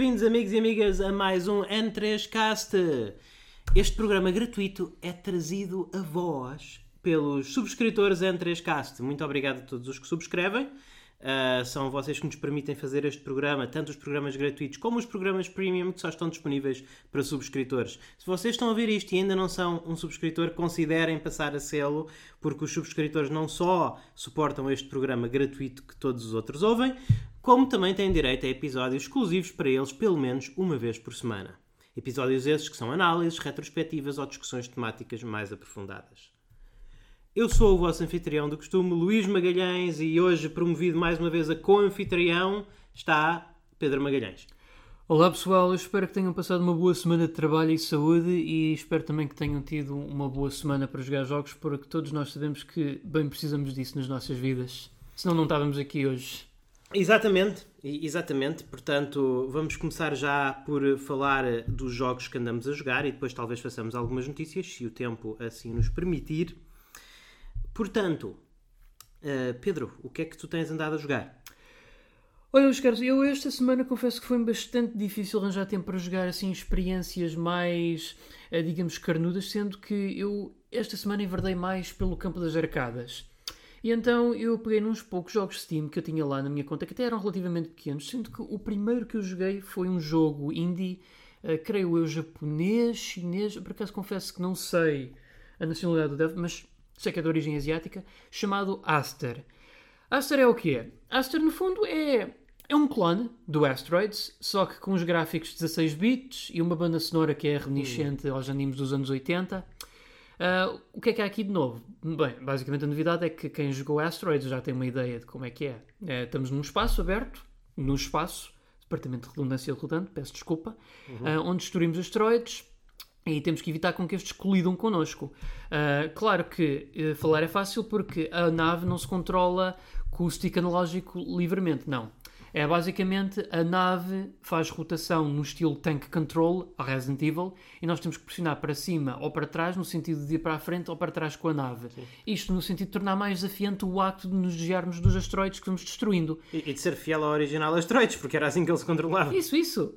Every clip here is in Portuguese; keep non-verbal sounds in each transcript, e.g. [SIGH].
bem-vindos, amigos e amigas, a mais um N3Cast. Este programa gratuito é trazido a vós pelos subscritores N3Cast. Muito obrigado a todos os que subscrevem. Uh, são vocês que nos permitem fazer este programa, tanto os programas gratuitos como os programas premium, que só estão disponíveis para subscritores. Se vocês estão a ver isto e ainda não são um subscritor, considerem passar a sê-lo, porque os subscritores não só suportam este programa gratuito que todos os outros ouvem, como também têm direito a episódios exclusivos para eles, pelo menos uma vez por semana. Episódios esses que são análises, retrospectivas ou discussões temáticas mais aprofundadas. Eu sou o vosso anfitrião do costume, Luís Magalhães, e hoje, promovido mais uma vez a co-anfitrião, está Pedro Magalhães. Olá pessoal, eu espero que tenham passado uma boa semana de trabalho e saúde e espero também que tenham tido uma boa semana para jogar jogos, porque todos nós sabemos que bem precisamos disso nas nossas vidas, senão não estávamos aqui hoje. Exatamente, exatamente. Portanto, vamos começar já por falar dos jogos que andamos a jogar e depois talvez façamos algumas notícias, se o tempo assim nos permitir. Portanto, uh, Pedro, o que é que tu tens andado a jogar? Olha, meus caros, eu esta semana confesso que foi bastante difícil arranjar tempo para jogar assim experiências mais, uh, digamos, carnudas, sendo que eu esta semana enverdei mais pelo campo das arcadas. E então eu peguei nos poucos jogos Steam que eu tinha lá na minha conta, que até eram relativamente pequenos, sendo que o primeiro que eu joguei foi um jogo indie, uh, creio eu, japonês, chinês, por acaso confesso que não sei a nacionalidade do dev, mas sei que é de origem asiática, chamado Aster. Aster é o que é? Aster, no fundo, é, é um clone do Asteroids, só que com os gráficos 16 bits e uma banda sonora que é reminiscente hum. aos animes dos anos 80. Uh, ah, o que é que há aqui de novo? Bem, basicamente a novidade é que quem jogou Asteroids já tem uma ideia de como é que é. é estamos num espaço aberto, no espaço, departamento de redundância redundante, peço desculpa, uhum. uh, onde destruímos asteroides, e temos que evitar com que estes colidam connosco. Uh, claro que uh, falar é fácil porque a nave não se controla com o stick analógico livremente, não. É basicamente a nave faz rotação no estilo tank control, a Resident Evil, e nós temos que pressionar para cima ou para trás, no sentido de ir para a frente ou para trás com a nave. Sim. Isto no sentido de tornar mais desafiante o acto de nos desviarmos dos asteroides que vamos destruindo. E, e de ser fiel ao original asteroides, porque era assim que ele se controlava. Isso, isso.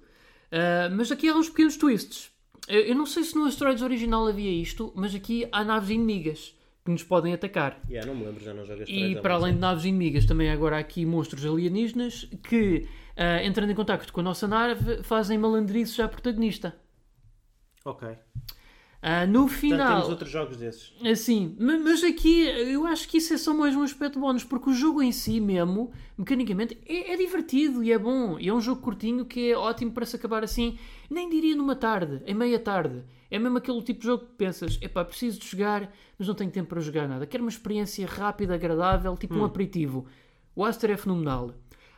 Uh, mas aqui há uns pequenos twists. Eu não sei se no Asteroids original havia isto, mas aqui há naves inimigas que nos podem atacar. Yeah, não me lembro, já não joguei E para além de naves inimigas, também agora há aqui monstros alienígenas que, uh, entrando em contacto com a nossa nave, fazem malandrices à protagonista. Ok. Uh, no final. Portanto, temos outros jogos desses. Assim, mas aqui eu acho que isso é só mais um aspecto bónus, porque o jogo em si mesmo, mecanicamente, é, é, divertido e é bom. E é um jogo curtinho que é ótimo para se acabar assim, nem diria numa tarde, em meia tarde. É mesmo aquele tipo de jogo que pensas, epá, preciso de jogar, mas não tenho tempo para jogar nada. Quero uma experiência rápida, agradável, tipo hum. um aperitivo. O Aster é fenomenal.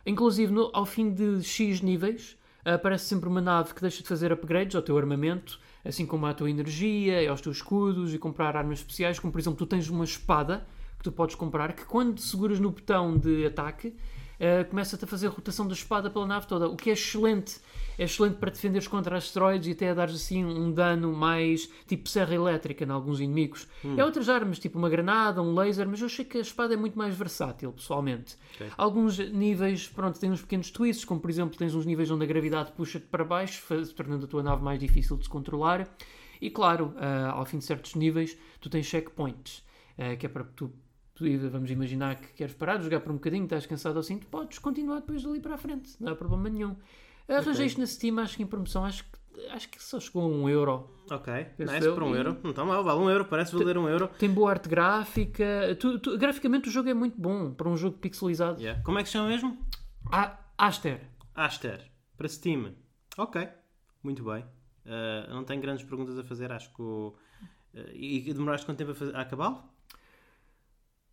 Inclusive, no, ao fim de X níveis, aparece sempre uma nave que deixa de fazer upgrades ao teu armamento assim como à tua energia, aos teus escudos e comprar armas especiais, como por exemplo, tu tens uma espada que tu podes comprar que quando seguras no botão de ataque uh, começa-te a fazer rotação da espada pela nave toda, o que é excelente. É excelente para defenderes contra asteroides e até a dares assim um dano mais tipo serra elétrica em alguns inimigos. Hum. É outras armas, tipo uma granada, um laser, mas eu achei que a espada é muito mais versátil, pessoalmente. Okay. Alguns níveis, pronto, têm uns pequenos twists, como por exemplo, tens uns níveis onde a gravidade puxa-te para baixo, tornando a tua nave mais difícil de se controlar. E claro, uh, ao fim de certos níveis, tu tens checkpoints, uh, que é para tu vamos imaginar que queres parar de jogar por um bocadinho, estás cansado assim, tu podes continuar depois dali para a frente, não há problema nenhum. Arranjei isto na Steam, acho que em promoção, acho que, acho que só chegou a um euro. Ok, nice, por um e... euro. Não está mal, vale um euro, parece valer um euro. Tem boa arte gráfica, tu, tu, graficamente o jogo é muito bom para um jogo pixelizado. Yeah. Como é que se chama mesmo? A Aster. Aster, para Steam. Ok, muito bem. Uh, não tenho grandes perguntas a fazer, acho que. O... Uh, e demoraste quanto tempo a, fazer... a acabá-lo?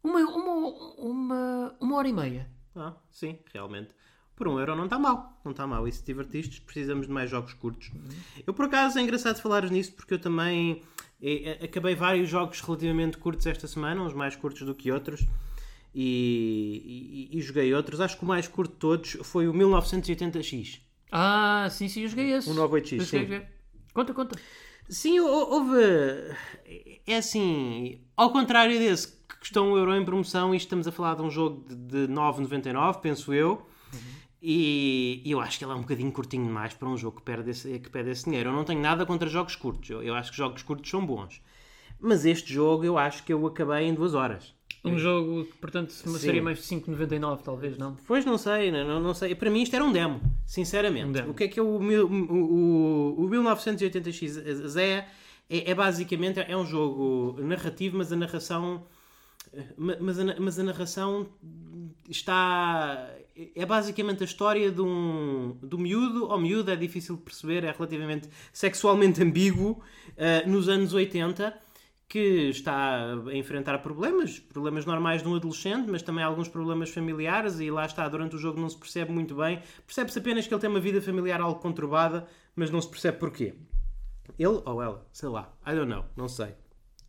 Uma, uma, uma, uma hora e meia. Ah, sim, realmente. Por um euro não está mal. Não está mal. E se divertiste, precisamos de mais jogos curtos. Uhum. Eu, por acaso, é engraçado falares nisso porque eu também é, é, acabei vários jogos relativamente curtos esta semana, uns mais curtos do que outros. E, e, e joguei outros. Acho que o mais curto de todos foi o 1980X. Ah, sim, sim, eu joguei esse. O 98X, sim. Conta, conta. Sim, houve. É assim, ao contrário desse custou um euro em promoção, e estamos a falar de um jogo de, de 9,99, penso eu. Uhum. E, e eu acho que ele é um bocadinho curtinho demais para um jogo que perde esse, que perde esse dinheiro. Eu não tenho nada contra jogos curtos, eu, eu acho que jogos curtos são bons. Mas este jogo eu acho que eu acabei em duas horas. Um jogo que, portanto, uma Sim. série mais de 5,99 talvez, não? Pois não sei, não, não sei. Para mim isto era um demo, sinceramente. Um demo. O que é que é o, o, o, o 1980X é, é, é basicamente é um jogo narrativo, mas a narração mas a, mas a narração está é basicamente a história de um do miúdo ou miúdo é difícil de perceber é relativamente sexualmente ambíguo eh, nos anos 80 que está a enfrentar problemas, problemas normais de um adolescente, mas também alguns problemas familiares, e lá está, durante o jogo não se percebe muito bem. Percebe-se apenas que ele tem uma vida familiar algo conturbada, mas não se percebe porquê. Ele ou ela, sei lá, I don't know, não sei.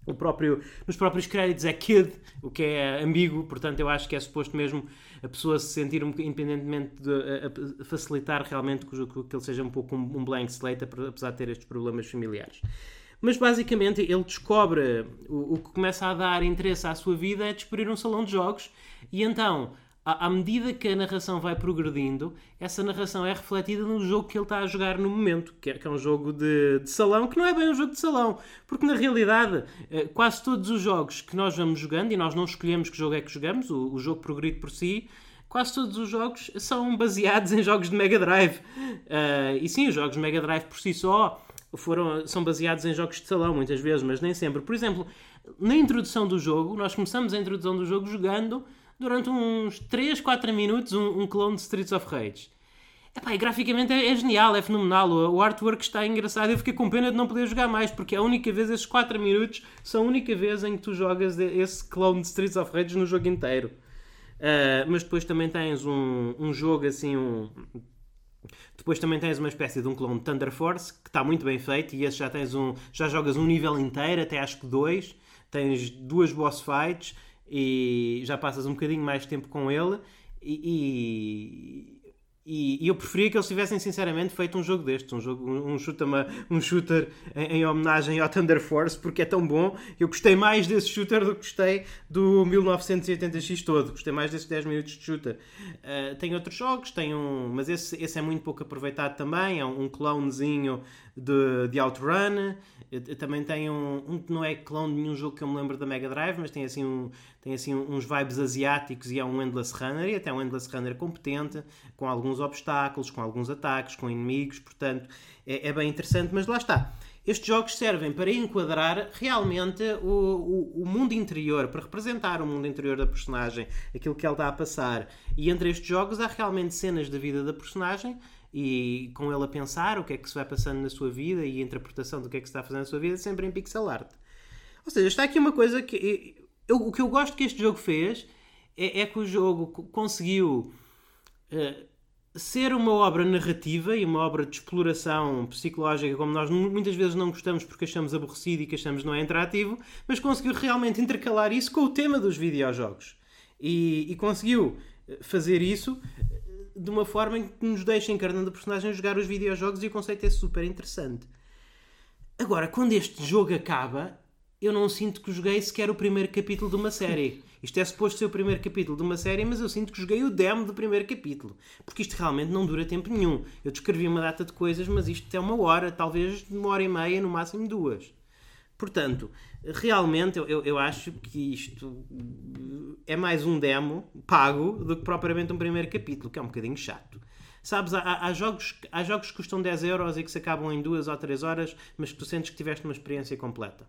O próprio, nos próprios créditos é kid, o que é ambíguo, portanto eu acho que é suposto mesmo a pessoa se sentir um, independentemente de a- a facilitar realmente que, que ele seja um pouco um, um blank slate, apesar de ter estes problemas familiares. Mas basicamente ele descobre o, o que começa a dar interesse à sua vida é descobrir um salão de jogos e então à, medida que a narração vai progredindo, essa narração é refletida no jogo que ele está a jogar no momento, que é, que é um jogo de, de salão, que não é bem um jogo de salão, porque na realidade eh, quase todos os jogos que nós vamos jogando, e nós não escolhemos que jogo é que jogamos, o, o jogo progride por si, quase todos os jogos são baseados em jogos de Mega Drive. Eh, e sim, os jogos de Mega Drive por si só foram, são baseados em jogos de salão muitas vezes, mas nem sempre. Por exemplo, na introdução do jogo, nós começamos a introdução do jogo jogando durante uns 3, 4 minutos um, um clone de Streets of Rage. Epá, e graficamente é, é genial, é fenomenal. O, o artwork está engraçado. Eu fiquei com pena de não poder jogar mais, porque é a única vez, esses 4 minutos, são a única vez em que tu jogas esse clone de Streets of Rage no jogo inteiro. Ah, mas depois também tens um, um jogo assim, um, depois também tens uma espécie de um clone de Thunder Force que está muito bem feito e esse já tens um já jogas um nível inteiro, até acho que dois, tens duas boss fights e já passas um bocadinho mais tempo com ele e, e, e eu preferia que eles tivessem sinceramente feito um jogo destes, um jogo um shooter, um shooter em, em homenagem ao Thunder Force porque é tão bom. Eu gostei mais desse shooter do que gostei do 1980X todo. Gostei mais desses 10 minutos de shooter. Uh, tem outros jogos, tem um, mas esse, esse é muito pouco aproveitado também. É um, um clonezinho de, de Outrun. Eu Também tem um, um que não é clone de nenhum jogo que eu me lembro da Mega Drive, mas tem assim, um, tem assim uns vibes asiáticos e é um Endless Runner, e até um Endless Runner competente, com alguns obstáculos, com alguns ataques, com inimigos, portanto é, é bem interessante, mas lá está. Estes jogos servem para enquadrar realmente o, o, o, mundo interior, para representar o mundo interior da personagem, aquilo que ela está a passar. E entre estes jogos há realmente cenas da vida da personagem e com ele a pensar o que é que se vai passando na sua vida e a interpretação do que é que se está a fazer na sua vida, sempre em pixel art. Ou seja, está aqui uma coisa que. Eu, o que eu gosto que este jogo fez é, é que o jogo conseguiu. Uh, ser uma obra narrativa e uma obra de exploração psicológica, como nós muitas vezes não gostamos porque achamos aborrecido e que achamos não é interativo, mas conseguiu realmente intercalar isso com o tema dos videojogos. E, e conseguiu fazer isso de uma forma em que nos deixa encarnando a personagem jogar os videojogos e o conceito é super interessante. Agora, quando este jogo acaba, eu não sinto que joguei sequer o primeiro capítulo de uma série. Isto é suposto ser o primeiro capítulo de uma série, mas eu sinto que joguei o demo do primeiro capítulo. Porque isto realmente não dura tempo nenhum. Eu descrevi uma data de coisas, mas isto é uma hora, talvez uma hora e meia, no máximo duas. Portanto, realmente eu, eu, eu acho que isto é mais um demo pago do que propriamente um primeiro capítulo, que é um bocadinho chato. Sabes, há, há, jogos, há jogos que custam 10 euros e que se acabam em 2 ou 3 horas, mas que tu sentes que tiveste uma experiência completa.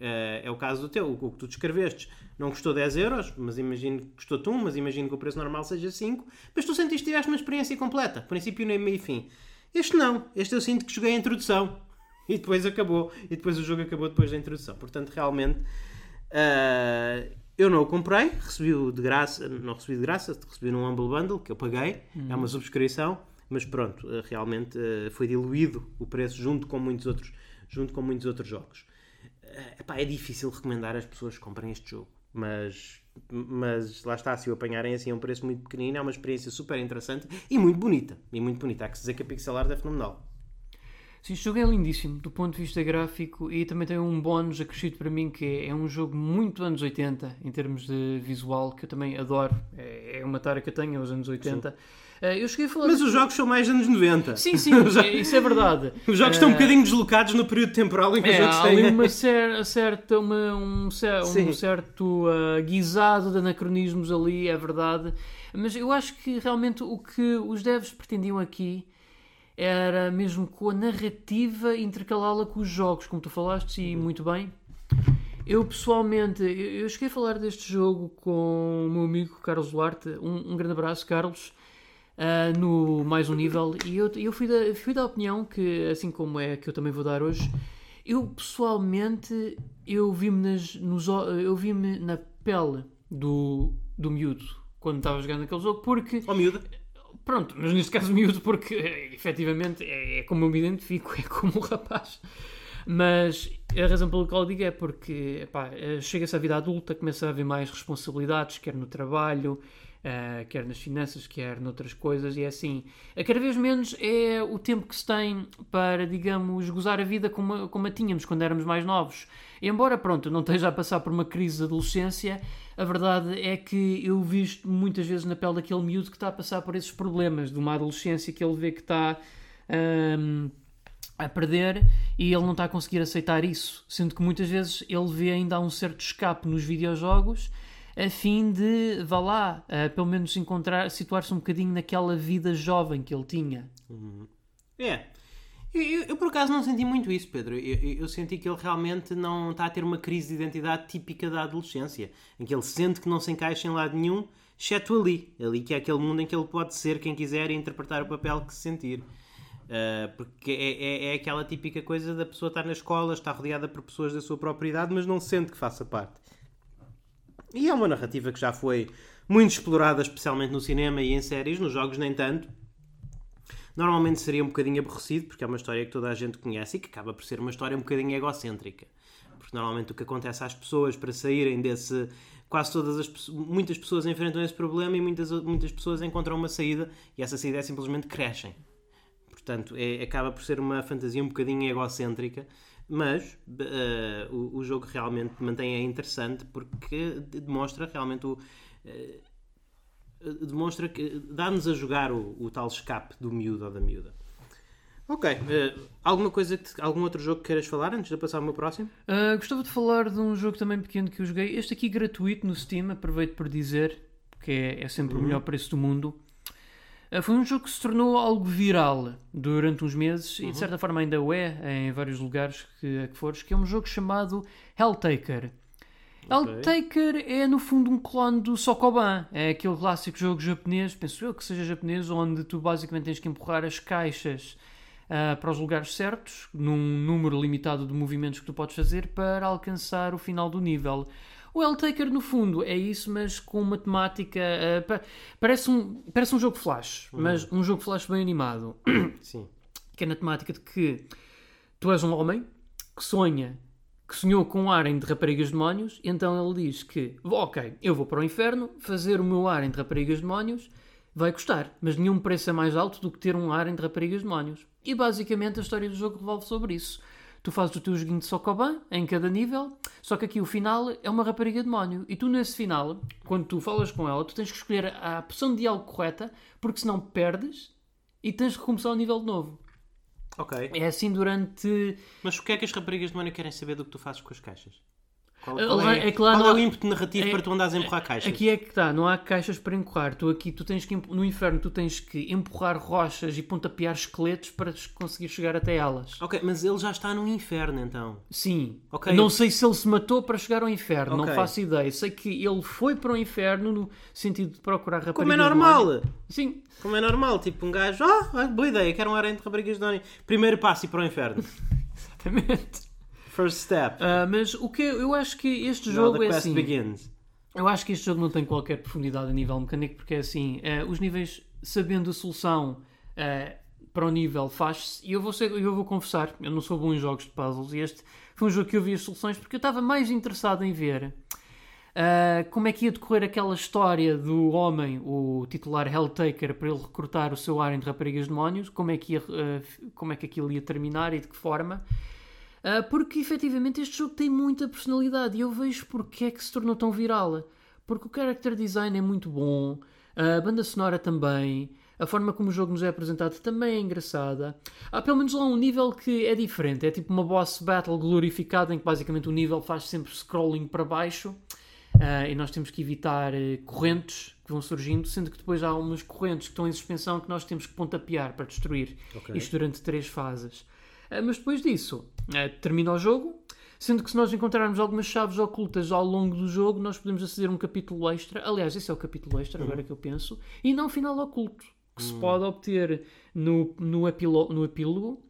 Uh, é o caso do teu, o que tu descreveste não custou 10 euros, mas imagino que custou-te um, mas imagino que o preço normal seja 5, mas tu sentiste que tiveste uma experiência completa, princípio, meio e fim. Este não, este eu sinto que joguei a introdução e depois acabou, e depois o jogo acabou depois da introdução. Portanto, realmente uh, eu não o comprei, recebi-o de graça, não recebi de graça, recebi num Humble Bundle que eu paguei, uhum. é uma subscrição, mas pronto, uh, realmente uh, foi diluído o preço junto com muitos outros, junto com muitos outros jogos. Epá, é difícil recomendar às pessoas que comprem este jogo, mas, mas lá está, se o apanharem assim a um preço muito pequenino, é uma experiência super interessante e muito bonita. E muito bonita. Há que dizer que a pixel art é fenomenal. Sim, este jogo é lindíssimo do ponto de vista gráfico e também tem um bónus acrescido para mim que é, é um jogo muito anos 80 em termos de visual, que eu também adoro. É, é uma tara que eu tenho, é os anos 80. Uh, eu cheguei a falar. Mas os jogos são mais anos 90. Sim, [LAUGHS] sim, isso é verdade. Os jogos estão um bocadinho deslocados no período temporal em que os É, jogos há têm. ali uma cer- certa, uma- um, cer- um Sim. certo ah, guisado de anacronismos ali, é verdade. Mas eu acho que realmente o que os devs pretendiam aqui era mesmo com a narrativa intercalá-la com os jogos, como tu falaste, e muito bem. Eu pessoalmente, eu eu cheguei a falar deste jogo com o meu amigo Carlos Duarte, um, um grande abraço, Carlos, ah, no mais um nível, e eu, eu fui, da, fui da opinião que, assim como é que eu também vou dar hoje, eu pessoalmente eu vi-me nos eu vi-me na pele do, do miúdo quando estava jogando aquele jogo, porque Oh, miúda. Pronto, mas neste caso miúdo porque eh, efetivamente é, é como eu me identifico, [LAUGHS] é como o rapaz. Mas a razão pela qual digo é porque eh, chega-se à vida adulta, começa a haver mais responsabilidades, quer no trabalho, eh, quer nas finanças, quer noutras coisas, e é assim. Cada vez menos é o tempo que se tem para, digamos, gozar a vida como, como a tínhamos quando éramos mais novos. E embora, pronto, não esteja a passar por uma crise de adolescência, a verdade é que eu visto muitas vezes na pele daquele miúdo que está a passar por esses problemas de uma adolescência que ele vê que está hum, a perder e ele não está a conseguir aceitar isso. Sendo que muitas vezes ele vê ainda um certo escape nos videojogos a fim de, vá lá, eh, pelo menos encontrar, situar-se um bocadinho naquela vida jovem que ele tinha. É. Eu, eu- eu, por acaso não senti muito isso, Pedro. Eu, eu- senti que ele realmente não está a ter uma crise de identidade típica da adolescência, em que ele sente que não se encaixa em lado nenhum, exceto ali. Ali que é aquele mundo em que ele pode ser quem quiser e interpretar o papel que se sentir. Uh, porque é, é, é aquela típica coisa da pessoa estar na escola, estar rodeada por pessoas da sua própria idade, mas não sente que faça parte. E é uma narrativa que já foi muito explorada, especialmente no cinema e em séries, nos jogos nem tanto. Normalmente seria um bocadinho aborrecido, porque é uma história que toda a gente conhece e que acaba por ser uma história um bocadinho egocêntrica. Porque normalmente o que acontece às pessoas para saírem desse. Quase todas as muitas pessoas enfrentam esse problema e muitas, muitas pessoas encontram uma saída e essa saída é simplesmente crescem. Portanto, é- acaba por ser uma fantasia um bocadinho egocêntrica, mas eh, o, o jogo realmente mantém é interessante porque de- demonstra realmente o. eh, demonstra que dá-nos a jogar o, o tal escape do miúdo ou da miúda. Ok, eh, alguma coisa, que, algum outro jogo que queiras falar antes de eu passar ao meu próximo? Ah, gostava de falar de um jogo também pequeno que eu joguei. Este aqui gratuito no Steam, aproveito por dizer, que é, é sempre o melhor preço do mundo. Ah, foi um jogo que se tornou algo viral durante uns meses e de certa forma ainda o é em vários lugares que, a que fores, que é um jogo chamado Helltaker. Helltaker é no fundo um clone do Sokoban. É aquele clássico jogo japonês, penso eu que seja japonês, onde tu basicamente tens que empurrar as caixas ah, para os lugares certos, num número limitado de movimentos que tu podes fazer para alcançar o final do nível. O Helltaker, no fundo, é isso, mas com uma temática. ah, pa- parece, um, parece um jogo flash, mas um jogo flash bem animado [COUGHS] Sim. que é na temática de que tu és um homem que sonha, que sonhou com um harem de raparigas demónios, então ele diz que, ok, eu vou para o inferno, fazer o meu harem de raparigas demónios vai custar, mas nenhum preço é mais alto do que ter um harem de raparigas demónios. E basicamente a história do jogo revolve sobre isso. Tu fazes o teu joguinho de Sokoban em cada nível, só que aqui o final é uma rapariga demónio. E tu nesse final, quando tu falas com ela, tu tens que escolher a opção de diálogo correta, porque senão perdes e tens que começar o nível de novo. Ok. É assim durante. Mas o que é que as raparigas de Mónica querem saber do que tu fazes com as caixas? Qual, qual lá- é, é que lá qual não é o ímpeto narrativo é- para tu andares a empurrar caixas? Aqui é que está, não há caixas para empurrar. Tu aqui, tu tens que no inferno, tu tens que empurrar rochas e pontapear esqueletos para conseguir chegar até elas. Ok, mas ele já está no inferno então. Sim. Ok. Não sei se ele se matou para chegar ao inferno, Ok. não faço ideia. Sei que ele foi para o inferno no sentido de procurar raparigas. Como é normal! Sim. Como é normal, tipo um gajo, ah, boa ideia, quero um harém de raparigas de. Primeiro passo e para o inferno. [LAUGHS] Exatamente. First step. Ah, mas o que eu acho que este Now jogo the é quest assim. begins. Eu acho que este jogo não tem qualquer profundidade a nível mecânico, porque é assim, eh, os níveis, sabendo a solução eh, para o nível, faz-se. E eu vou, ser, eu vou confessar, eu não sou bom em jogos de puzzles, e este foi um jogo que eu vi as soluções porque eu estava mais interessado em ver Uh, como é que ia decorrer aquela história do homem, o titular Helltaker, para ele recrutar o seu harem de raparigas demónios, como é que, ia, uh, como é que aquilo ia terminar e de que forma. Uh, porque efetivamente este jogo tem muita personalidade e eu vejo porque é que se tornou tão viral. Porque o character design é muito bom, a banda sonora também, a forma como o jogo nos é apresentado também é engraçada. Há pelo menos lá um nível que é diferente, é tipo uma boss battle glorificada em que basicamente o nível faz sempre scrolling para baixo Uh, e nós temos que evitar uh, correntes que vão surgindo, sendo que depois há umas correntes que estão em suspensão que nós temos que pontapear para destruir. Okay. Isto durante três fases. Uh, mas depois disso, termina o jogo, sendo que se nós encontrarmos algumas chaves ocultas ao longo do jogo, nós podemos aceder a um capítulo extra. Aliás, esse é o capítulo extra, uhum. agora que eu penso, e não final oculto, que se pode obter no, no, epilo no epílogo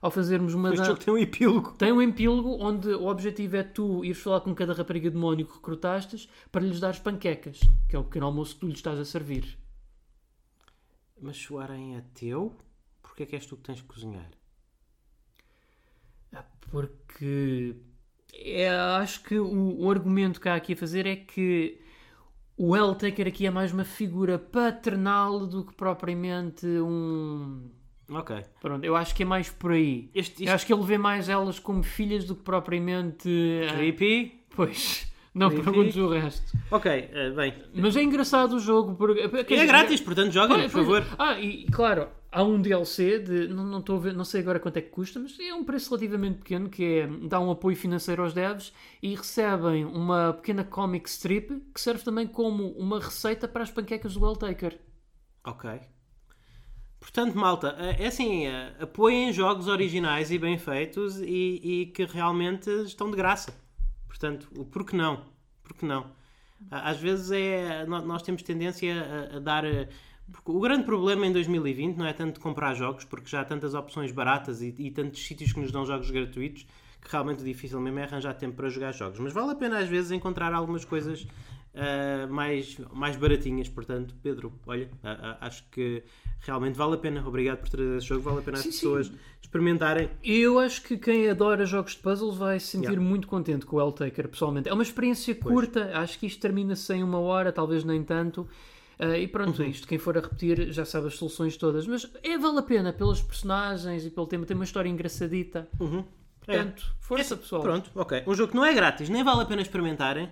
ao fazermos uma. Este jogo tem um epílogo. Tem um epílogo onde o objetivo é tu ires falar com cada rapariga demónio que recrutastes para lhes dar panquecas, que é o pequeno almoço que tu lhes estás a servir. Mas se o harém é teu, porquê é que és tu que tens que cozinhar? Ah, porque é, acho que o, o, argumento que há aqui a fazer é que o L-Taker aqui é mais uma figura paternal do que propriamente um Ok. Pronto, eu acho que é mais por aí. Este, isto... Eu acho que ele vê mais elas como filhas do que propriamente. Eh, Creepy? Pois. Não Creepy. perguntes o resto. Ok, uh, bem. Mas é engraçado o jogo. Porque, é dizer, grátis, portanto joga, por favor. Ah, e claro, há um DLC de. Não, não, estou a ver, não sei agora quanto é que custa, mas é um preço relativamente pequeno que é dá um apoio financeiro aos devs e recebem uma pequena comic strip que serve também como uma receita para as panquecas do Welltaker. Ok. Portanto, malta, é, é assim, é, apoiem jogos originais e bem feitos e, e, que realmente estão de graça. Portanto, o porquê não? Porquê não? Às vezes é, nós temos tendência a, a dar... o grande problema em 2020 não é tanto comprar jogos, porque já há tantas opções baratas e, e tantos sítios que nos dão jogos gratuitos que realmente difícil mesmo é arranjar tempo para jogar jogos. Mas vale a pena às vezes encontrar algumas coisas uh, mais, mais baratinhas. Portanto, Pedro, olha, uh, uh, acho que realmente vale a pena. Obrigado por trazer esse jogo. Vale a pena sim, as pessoas sim. experimentarem. Eu acho que quem adora jogos de puzzles vai se sentir yeah. muito contente com o L-Taker, pessoalmente. É uma experiência curta. Pois. Acho que isto termina-se em uma hora, talvez nem tanto. Uh, e pronto, uhum. isto quem for a repetir já sabe as soluções todas, mas é vale a pena pelos personagens e pelo tema, tem uma história engraçadita. Uhum. Portanto, é. força é, pessoal. Pronto, ok. Um jogo que não é grátis, nem vale a pena experimentarem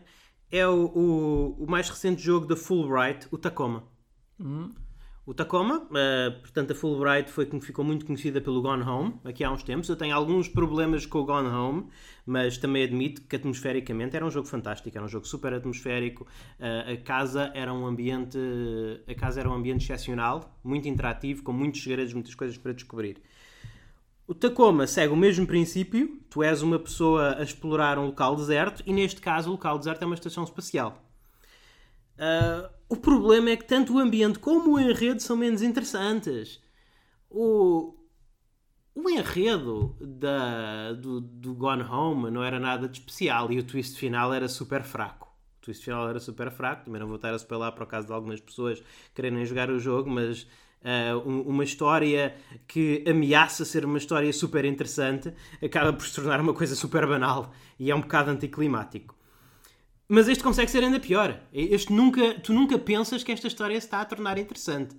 é o, o, o mais recente jogo da Fulbright, o Tacoma. Uhum. O Tacoma, uh, portanto, a Fulbright foi, ficou muito conhecida pelo Gone Home, aqui há uns tempos. Eu tenho alguns problemas com o Gone Home, mas também admito que atmosfericamente era um jogo fantástico, era um jogo super atmosférico. Uh, a casa era um ambiente, a casa era um ambiente excepcional, muito interativo, com muitos segredos, muitas coisas para descobrir. O Tacoma segue o mesmo princípio. Tu és uma pessoa a explorar um local deserto e, neste caso, o local deserto é uma estação espacial. Uh, o problema é que tanto o ambiente como o enredo são menos interessantes. O, o enredo da, do, do Gone Home não era nada de especial e o twist final era super fraco. O twist final era super fraco. Também não vou estar a spoiler por causa de algumas pessoas quererem jogar o jogo, mas uh, uma história que ameaça ser uma história super interessante acaba por se tornar uma coisa super banal e é um bocado anticlimático. Mas este consegue ser ainda pior. Este nunca, tu nunca pensas que esta história se está a tornar interessante.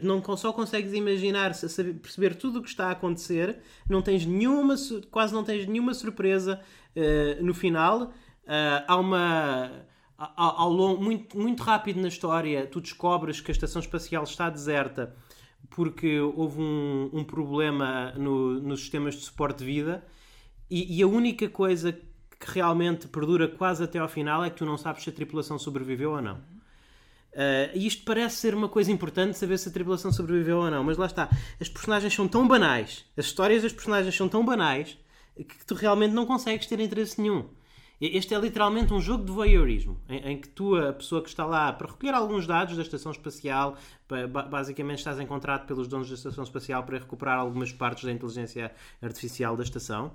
Não só consegues imaginar, saber, perceber tudo o que está a acontecer, não tens nenhuma, quase não tens nenhuma surpresa uh, no final. Uh, há uma ao, ao longo, muito, muito rápido na história, tu descobres que a estação espacial está deserta porque houve um, um problema no, nos sistemas de suporte de vida e, e, a única coisa que realmente perdura quase até ao final é que tu não sabes se a tripulação sobreviveu ou não. Uh, e isto parece ser uma coisa importante saber se a tripulação sobreviveu ou não, mas lá está. As personagens são tão banais, as histórias das personagens são tão banais que tu realmente não consegues ter interesse nenhum. Este é literalmente um jogo de voyeurismo, em, em, que tu, a pessoa que está lá para recolher alguns dados da estação espacial, basicamente estás em contrato pelos donos da estação espacial para recuperar algumas partes da inteligência artificial da estação.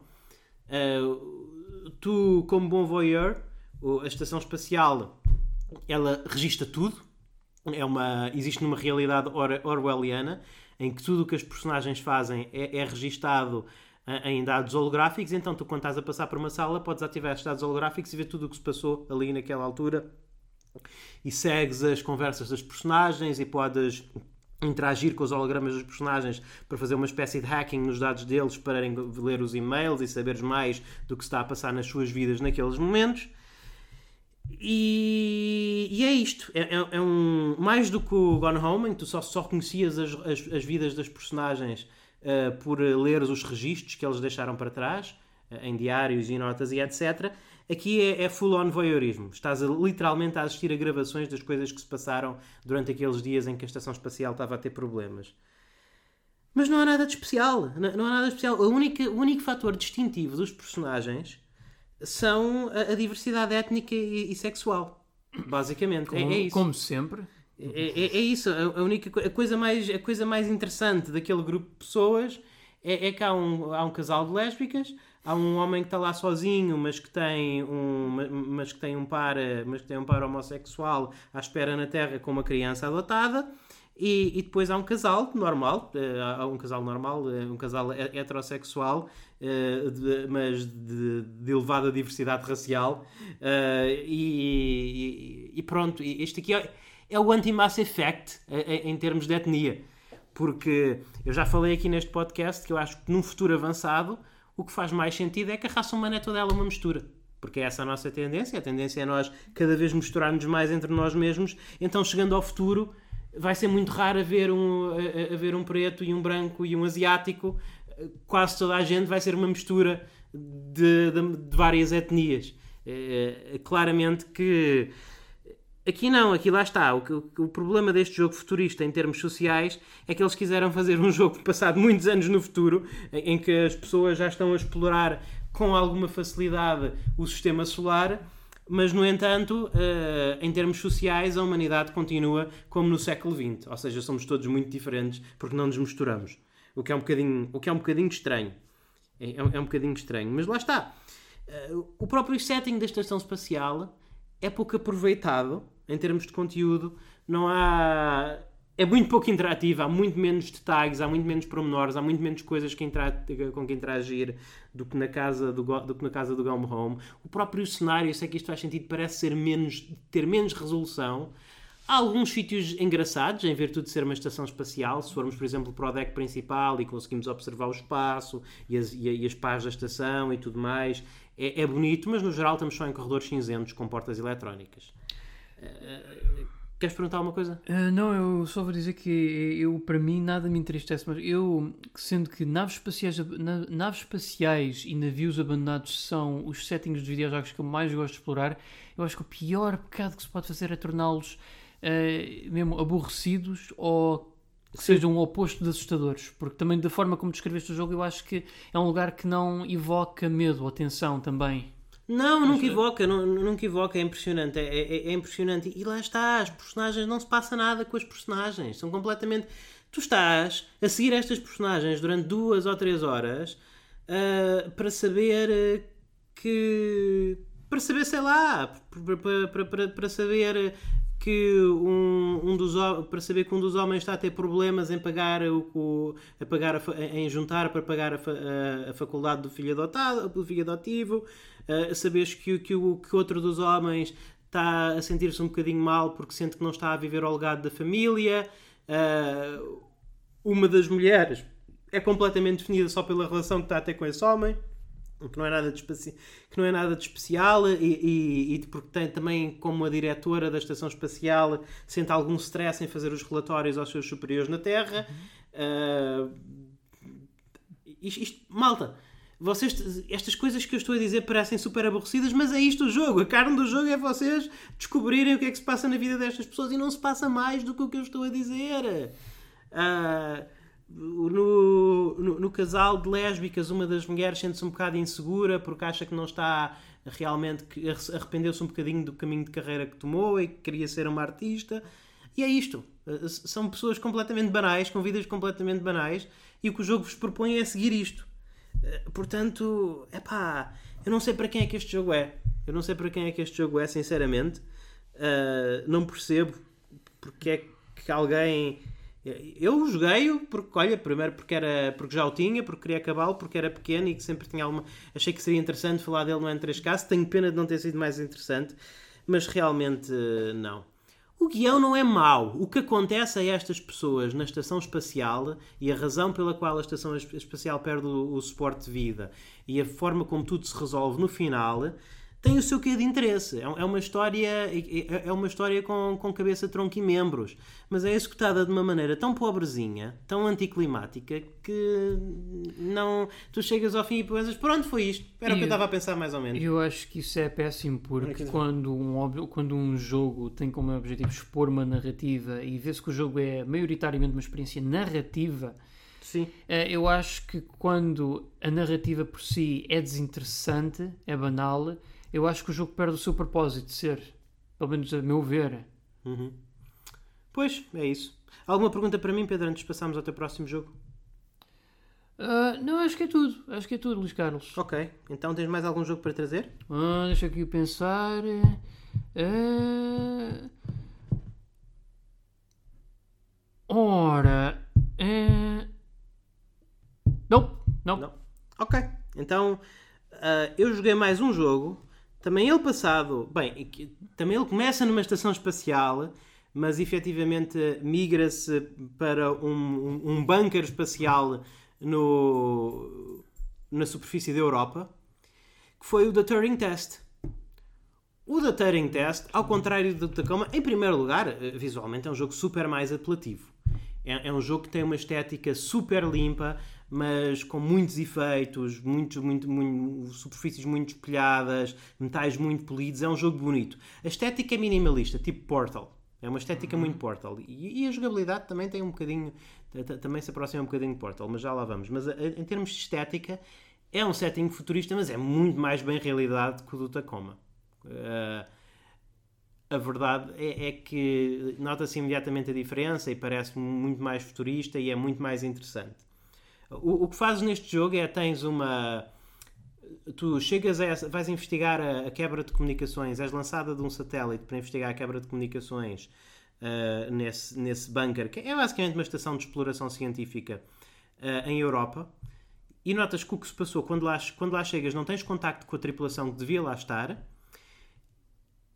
Uh, tu, como bom voyeur, a estação espacial ela registra tudo. É uma, existe numa realidade or, orwelliana em que tudo o que as personagens fazem é, é registado em dados holográficos, então tu quando estás a passar por uma sala podes ativar estes dados holográficos e ver tudo o que se passou ali naquela altura e segues as conversas das personagens e podes interagir com os hologramas dos personagens para fazer uma espécie de hacking nos dados deles para ler os e-mails e saberes mais do que está a passar nas suas vidas naqueles momentos. E, e é isto. É, é, é, um, mais do que o Gone Home, em que tu só, só conhecias as, as, as vidas das personagens uh, por ler os registros que eles deixaram para trás, uh, em diários e notas e etc. Aqui é, é full-on voyeurismo. Estás a, literalmente a assistir a gravações das coisas que se passaram durante aqueles dias em que a estação espacial estava a ter problemas. Mas não há nada de especial. Não, não há nada de especial. Única, o único fator distintivo dos personagens são a, a diversidade étnica e, e, sexual. Basicamente. Como, é, é isso. Como sempre. É, é, é, isso. A, única a coisa, mais, a coisa mais interessante daquele grupo de pessoas é, é que há um, há um casal de lésbicas há um homem que está lá sozinho, mas que tem um, mas que tem um par, mas que tem um par homossexual à espera na Terra com uma criança adotada. E, e depois há um casal normal, eh, há um casal normal, eh, um casal heterossexual, eh, mas de, de, elevada diversidade racial. E, e, pronto, este aqui é, é o anti-Mass Effect em termos de etnia. Porque eu já falei aqui neste podcast que eu acho que num futuro avançado o que faz mais sentido é que a raça humana é toda ela uma mistura. Porque é essa a nossa tendência. A tendência é nós cada vez misturarmos mais entre nós mesmos. Então, chegando ao futuro, vai ser muito raro haver um, haver um preto e um branco e um asiático. Quase toda a gente vai ser uma mistura de, de, de várias etnias. É, é, claramente que Aqui não, aqui lá está. O, o, o, problema deste jogo futurista em termos sociais é que eles quiseram fazer um [LAUGHS] jogo passado muitos anos no futuro, em, em que as pessoas já estão a explorar com alguma facilidade o sistema solar, mas no entanto, uh, em termos sociais, a humanidade continua como no século XX. Ou seja, somos todos muito diferentes porque não nos misturamos. O que é um bocadinho, o que é um bocadinho estranho. É, é, um, é um bocadinho estranho. Mas lá está. Uh, o próprio setting da estação espacial é pouco aproveitado em termos de conteúdo, não há. É muito pouco interativo, há muito menos detalhes, há muito menos pormenores, há muito menos coisas que intra... com que interagir do que, na casa do, do que na casa do Game Home. O próprio cenário, eu sei que isto faz sentido, parece ser menos, ter menos resolução. Há alguns sítios engraçados, em virtude de ser uma estação espacial. Se formos, por exemplo, para o deck principal e conseguimos observar o espaço e as, e as pás da estação e tudo mais, é, é bonito, mas no geral estamos só em corredores cinzentos com portas eletrónicas. Queres perguntar alguma coisa? Uh, não, eu só vou dizer que eu, para mim, nada me entristece, mas eu, sendo que naves espaciais, naves espaciais e navios abandonados são os settings dos videojogos que eu mais gosto de explorar, eu acho que o pior pecado que se pode fazer é torná-los uh, mesmo aborrecidos ou que sejam o oposto de assustadores, porque também da forma como descreveste o jogo, eu acho que é um lugar que não evoca medo ou tensão também. Não, nunca evoca, não, nunca evoca, é impressionante, é, é, é, impressionante. E lá está, as personagens, não se passa nada com as personagens, são completamente. Tu estás a seguir estas personagens durante duas ou três horas uh, para saber uh, que. para saber, sei lá, para, para, para, para saber que um, um dos para saber que um dos homens está a ter problemas em pagar o, o a pagar a, em juntar para pagar a, a, a, faculdade do filho adotado do filho adotivo uh, saberes que, que, o, que outro dos homens está a sentir-se um bocadinho mal porque sente que não está a viver ao legado da família uh, uma das mulheres é completamente definida só pela relação que está a ter com esse homem que não é nada de, especi... que não é nada de especial e, e, e, porque tem também como a diretora da estação espacial sente algum stress em fazer os relatórios aos seus superiores na Terra uh, isto, isto, malta vocês, estas coisas que eu estou a dizer parecem super aborrecidas, mas é isto o jogo. A carne do jogo é vocês descobrirem o que é que se passa na vida destas pessoas e não se passa mais do que o que eu estou a dizer. Uh, no, no, no, casal de lésbicas, uma das mulheres sente-se um bocado insegura porque acha que não está realmente. arrependeu-se um bocadinho do caminho de carreira que tomou e que queria ser uma artista. E é isto. São pessoas completamente banais, com vidas completamente banais, e o que o jogo vos propõe é seguir isto. Portanto, é pá, eu não sei para quem é que este jogo é. Eu não sei para quem é que este jogo é, sinceramente. Uh, não percebo porque é que alguém Eu joguei-o porque, olha, primeiro porque, era, porque já o tinha, porque queria acabá-lo, porque era pequeno e que sempre tinha alguma. Achei que seria interessante falar dele no N3K. Tenho pena de não ter sido mais interessante, mas realmente não. O guião não é mau. O que acontece a estas pessoas na estação espacial e a razão pela qual a estação espacial perde o, o suporte de vida e a forma como tudo se resolve no final tem o seu quê de interesse. É, é uma história, é, é uma história com, com cabeça, tronco e membros, mas é executada de uma maneira tão pobrezinha, tão anticlimática, que não. Tu chegas ao fim e pensas, pronto, foi isto. Era o que eu estava a pensar mais ou menos. Eu acho que isso é péssimo, porque quando um, quando um jogo tem como objetivo expor uma narrativa e vê-se que o jogo é maioritariamente uma experiência narrativa. Sim. Eh, eu acho que quando a narrativa por si é desinteressante, é banal, eu acho que o jogo perde o seu propósito de ser. Pelo menos a meu ver. Uhum. Pois, é isso. Alguma pergunta para mim, Pedro, antes de passarmos ao teu próximo jogo? Uh, não, acho que é tudo. Acho que é tudo, Luís Carlos. Ok. Então tens mais algum jogo para trazer? Ah, deixa aqui pensar. Uh... Ora. Uh... Não, não. Não. Ok. Então uh, eu joguei mais um jogo também ele passado, bem, também ele começa numa estação espacial, mas efetivamente migra-se para um, um, bunker espacial no, na superfície da Europa, que foi o da Turing Test. O da Turing Test, ao contrário do Tacoma, em primeiro lugar, eh, visualmente é um jogo super mais apelativo. É, é um jogo que tem uma estética super limpa, mas com muitos efeitos, muito, muito, muito, superfícies muito espelhadas, metais muito polidos. É um jogo bonito. A estética é minimalista, tipo Portal. É uma estética muito Portal. E, e, a jogabilidade também tem um bocadinho. Também se aproxima um bocadinho de Portal, mas já lá vamos. Mas em termos de estética, é um setting futurista, mas é muito mais bem realidade que o do Tacoma. Uh, a verdade é, é que nota-se imediatamente a diferença e parece muito mais futurista e é muito mais interessante. O, o que fazes neste jogo é tens uma. Tu chegas a essa, vais investigar a, a, quebra de comunicações, és lançada de um satélite para investigar a quebra de comunicações uh, nesse, nesse bunker, que é basicamente uma estação de exploração científica uh, em Europa. E notas que o que se passou quando lá, quando lá chegas não tens contacto com a tripulação que devia lá estar.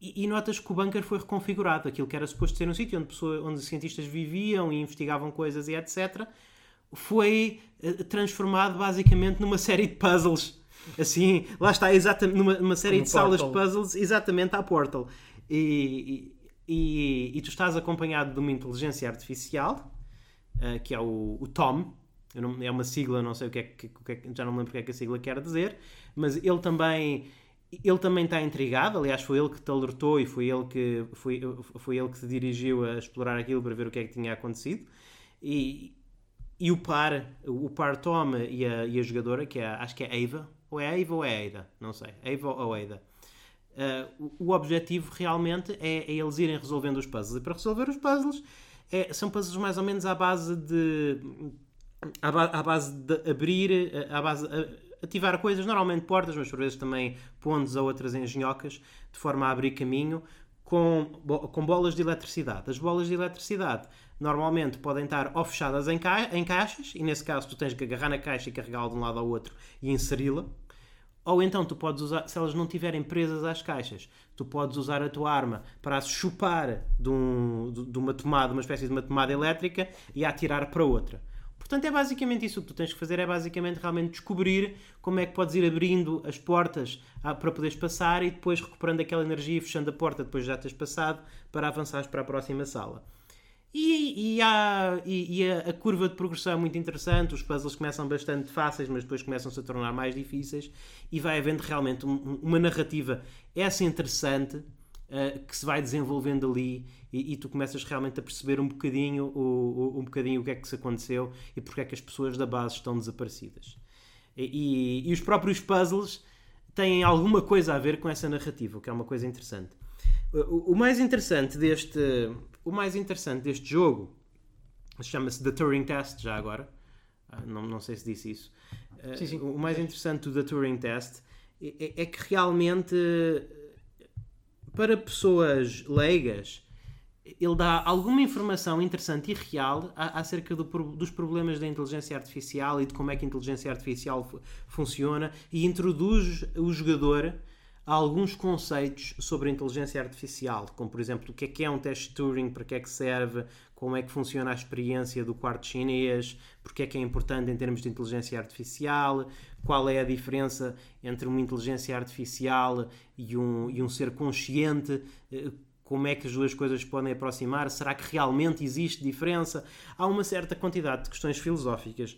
E, notas que o bunker foi reconfigurado. Aquilo que era suposto ser um sítio onde, pessoa, onde cientistas viviam e investigavam coisas e etc foi eh, transformado basicamente numa série de puzzles. Assim, lá está, exatamente, numa, numa série Como de salas de puzzles, exatamente à Portal. E, e, e, tu estás acompanhado de uma inteligência artificial, uh, que é o, o Tom, não, é uma sigla, não sei o que é que, é já não me lembro o que é que a sigla quer dizer, mas ele também ele também está intrigado, aliás foi ele que te alertou e foi ele que foi, foi ele que te dirigiu a explorar aquilo para ver o que é que tinha acontecido e, e o par, o par Tom e a, e a jogadora, que é, acho que é Ava, ou é Ava ou é Ada, não sei, Ava ou Ada. Uh, o, o objetivo realmente é, é, eles irem resolvendo os puzzles. E para resolver os puzzles, é, são puzzles mais ou menos à base de. à, à base de abrir, à base. Ativar coisas, normalmente portas, mas por vezes também pontos ou outras engenhocas, de forma a abrir caminho com, com bolas de eletricidade. As bolas de eletricidade normalmente podem estar ou fechadas em, ca em caixas, e nesse caso tu tens que agarrar na caixa e carregá-la de um lado ao outro e inseri-la. Ou então tu podes usar, se elas não estiverem presas às caixas, tu podes usar a tua arma para as chupar de, um, de uma tomada, uma espécie de uma tomada elétrica e a atirar para outra. Portanto, é basicamente isso. O que tu tens que fazer é basicamente realmente descobrir como é que podes ir abrindo as portas ah, para poderes passar e depois recuperando aquela energia e fechando a porta depois já tens passado para avançares para a próxima sala. E, e, há, e, e a, a, curva de progressão é muito interessante, os puzzles começam bastante fáceis, mas depois começam-se a tornar mais difíceis e vai havendo realmente um, uma narrativa essa interessante uh, que se vai desenvolvendo ali e, e, tu começas realmente a perceber um bocadinho o, o, um bocadinho o que é que se aconteceu e porque é que as pessoas da base estão desaparecidas. E, e os próprios puzzles têm alguma coisa a ver com essa narrativa, o que é uma coisa interessante. O, o mais interessante deste o mais interessante deste jogo chama-se The Turing Test, já agora. Ah, não, não sei se disse isso. Ah, sim, sim. O mais interessante do The Turing Test é, é, é que realmente, para pessoas leigas, ele dá alguma informação interessante e real acerca do dos problemas da inteligência artificial e de como é que a inteligência artificial fu- funciona e introduz o jogador alguns conceitos sobre a inteligência artificial, como por exemplo o que é que é um teste de Turing, para que é que serve, como é que funciona a experiência do quarto chinês, porque é que é importante em termos de inteligência artificial, qual é a diferença entre uma inteligência artificial e um, e um ser consciente, eh, como é que as duas coisas podem aproximar, será que realmente existe diferença? Há uma certa quantidade de questões filosóficas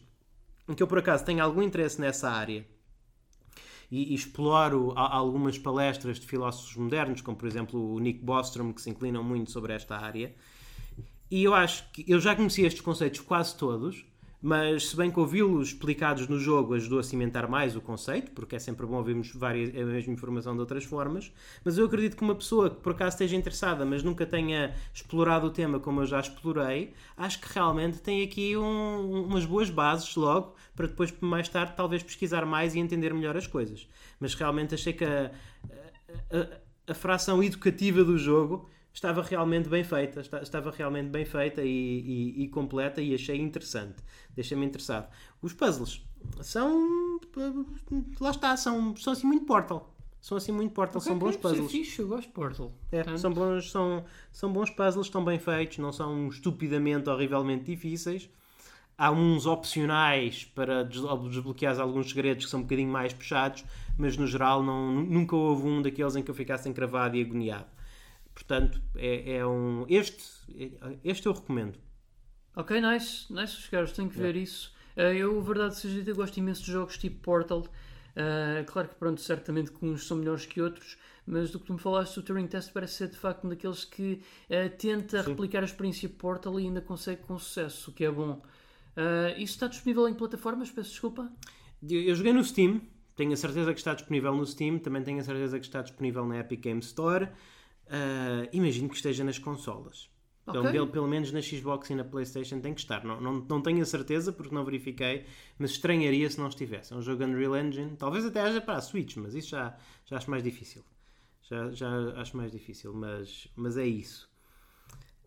em que eu por acaso tenho algum interesse nessa área e, e exploro a- algumas palestras de filósofos modernos, como por exemplo o Nick Bostrom, que se inclinam muito sobre esta área. E eu acho que eu já conhecia estes conceitos quase todos, mas se bem que ouvi-los explicados no jogo ajudou a cimentar mais o conceito, porque é sempre bom ouvirmos várias, a mesma informação de outras formas. Mas eu acredito que uma pessoa que por acaso esteja interessada, mas nunca tenha explorado o tema como eu já explorei, acho que realmente tem aqui um- umas boas bases logo para depois, mais tarde, talvez pesquisar mais e entender melhor as coisas. Mas realmente achei que a, a- a fração educativa do jogo estava realmente bem feita, esta- estava realmente bem feita e, e- e completa e achei interessante, deixa-me interessado. Os puzzles são, lá está, são, são assim muito Portal, são assim muito Portal, são bons puzzles. fixe, eu gosto de Portal. É, Portanto, são, bons, são, são bons puzzles, estão bem feitos, não são estupidamente horrivelmente difíceis. Há uns opcionais para des- desbloquear alguns segredos que são um bocadinho mais puxados, mas no geral não, nunca houve um daqueles em que eu ficasse encravado e agoniado. Portanto, é, é um. Este, este eu recomendo. Ok, nice, nice, os caras, tenho que ver isso. Eh, eu, verdade seja dita, gosto imenso de jogos tipo Portal. Eh, claro que, pronto, certamente que uns são melhores que outros, mas do que tu me falaste, o Turing Test parece ser de facto um daqueles que eh, tenta replicar a experiência Portal e ainda consegue com sucesso, o que é bom. Eh, isso está disponível em plataformas? Peço desculpa. Eu joguei no Steam, tenho a certeza que está disponível no Steam, também tenho a certeza que está disponível na Epic Game Store. Ah, imagino que esteja nas consolas. Pelo, Ok. pelo- pelo menos na Xbox e na PlayStation tem que estar. Não, não, não tenho a certeza porque não verifiquei, mas estranharia se não estivesse. É um jogo Unreal Engine, talvez até haja para a Switch, mas isso já, já acho mais difícil. Já, já acho mais difícil, mas, mas é isso.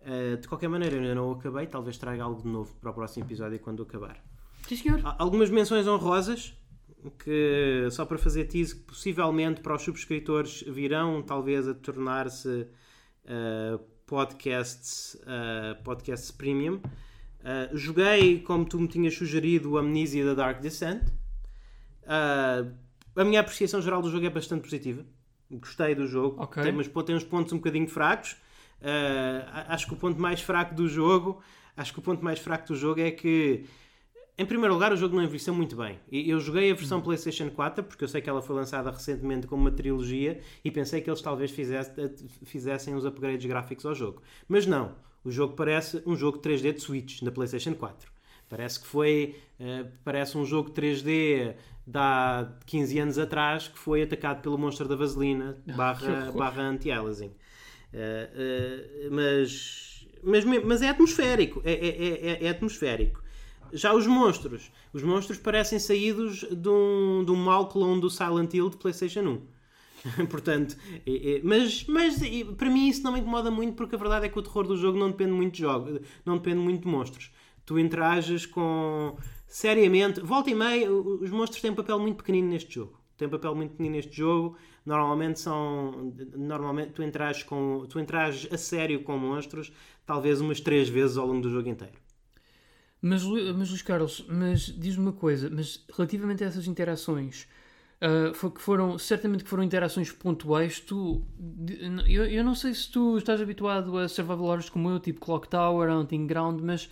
Ah, de qualquer maneira, eu ainda não acabei, talvez traga algo de novo para o próximo episódio quando acabar. Sim, senhor. Há Algumas menções honrosas que, só para fazer tease, possivelmente para os subscritores virão talvez a tornar-se uh, podcasts, uh, podcasts premium. Uh, joguei, como tu me tinhas sugerido, Amnesia da Dark Descent. Uh, a minha apreciação geral do jogo é bastante positiva. Gostei do jogo, Ok. tem, mas pô, tem uns pontos um bocadinho fracos. Uh, acho que o ponto mais fraco do jogo, acho que o ponto mais fraco do jogo é que em primeiro lugar, o jogo não envelheceu muito bem. Eu joguei a versão PlayStation 4 porque eu sei que ela foi lançada recentemente como uma trilogia e pensei que eles talvez fizesse- fizessem os upgrades gráficos ao jogo. Mas não. O jogo parece um jogo 3D de Switch na PlayStation 4. Parece que foi. eh, parece um jogo 3D de há 15 anos atrás que foi atacado pelo monstro da vaselina [LAUGHS] barra, barra anti-aliasing. Eh, eh, mas, mas, mas é atmosférico. É, é- é- é- é atmosférico. Já os monstros. Os monstros parecem saídos de um, de um mau clone do Silent Hill de PlayStation 1. [LAUGHS] Portanto, é- é- mas, mas e, para mim isso não me incomoda muito porque a verdade é que o terror do jogo não depende muito de jogo, não depende muito de monstros. Tu interages com seriamente, volta e meia, os monstros têm um papel muito pequenino neste jogo. Têm um papel muito pequenino neste jogo. Normalmente são normalmente tu interages com tu interages a sério com monstros, talvez umas três vezes ao longo do jogo inteiro. Mas, mas Luís Carlos, mas diz-me uma coisa, mas relativamente a essas interações, ah, foi que foram, certamente que foram interações pontuais, tu, eu, eu não sei se tu estás habituado a survival horrors como eu, tipo Clock Tower, Hunting Ground, mas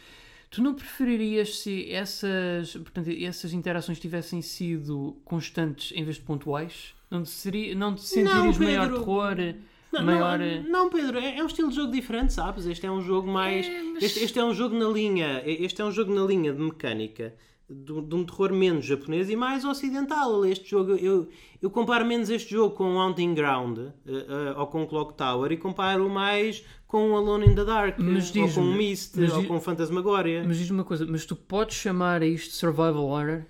tu não preferirias se essas, portanto, essas interações tivessem sido constantes em vez de pontuais? Não te, seria, não te sentirias maior Pedro. terror? Não, maior... não, não, Pedro, é, é um estilo de jogo diferente, sabes? Este é um jogo mais. É, mas- este, este é um jogo na linha. Este é um jogo na linha de mecânica de, de um terror menos japonês e mais ocidental. Este jogo, eu, eu comparo menos este jogo com Haunting Ground eh, eh, ou com Clock Tower e comparo mais com Alone in the Dark ou com Mist ou com Fantasmagoria. Mas, Mas diz-me uma coisa, mas tu podes chamar a isto survival horror?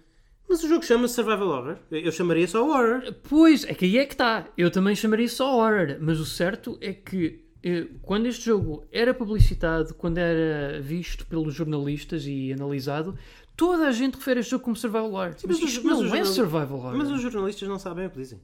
O jogo chama-se Survival Horror. Eu chamaria só Horror. Pois, é que aí é que está. Eu também chamaria só horror, mas o certo é que eh, quando este jogo era publicitado, quando era visto pelos jornalistas e analisado, toda a gente refere este jogo como Survival Horror. Sim, mas, mas mas não é jornal- Survival Horror. Mas os jornalistas não sabem o que dizem.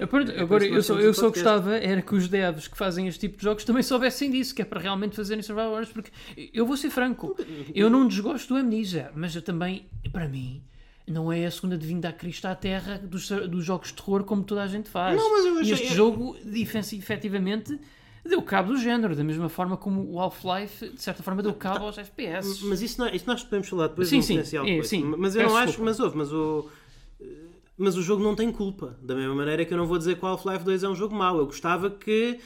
É? Pronto, É por agora, eu só, eu só gostava era que os devs que fazem este tipo de jogos também soubessem disso, que é para realmente fazerem survival horrors, porque eu vou ser franco, eu não desgosto do Amnesia, mas eu também, para mim, não é a segunda de vinda a Cristo à Terra dos, dos jogos de terror como toda a gente faz. Não, mas eu e achei- este jogo, efensi- efetivamente, deu cabo do género, da mesma forma como o Half-Life, de certa forma, deu cabo aos FPS. Mas isso, não, é- isso nós podemos falar depois Sim, no sim, potencial é, sim. Mas eu Peço não acho, desculpa. mas houve, mas o. Mas o jogo não tem culpa. Da mesma maneira que eu não vou dizer que o Half-Life 2 é um jogo mau. Eu gostava que.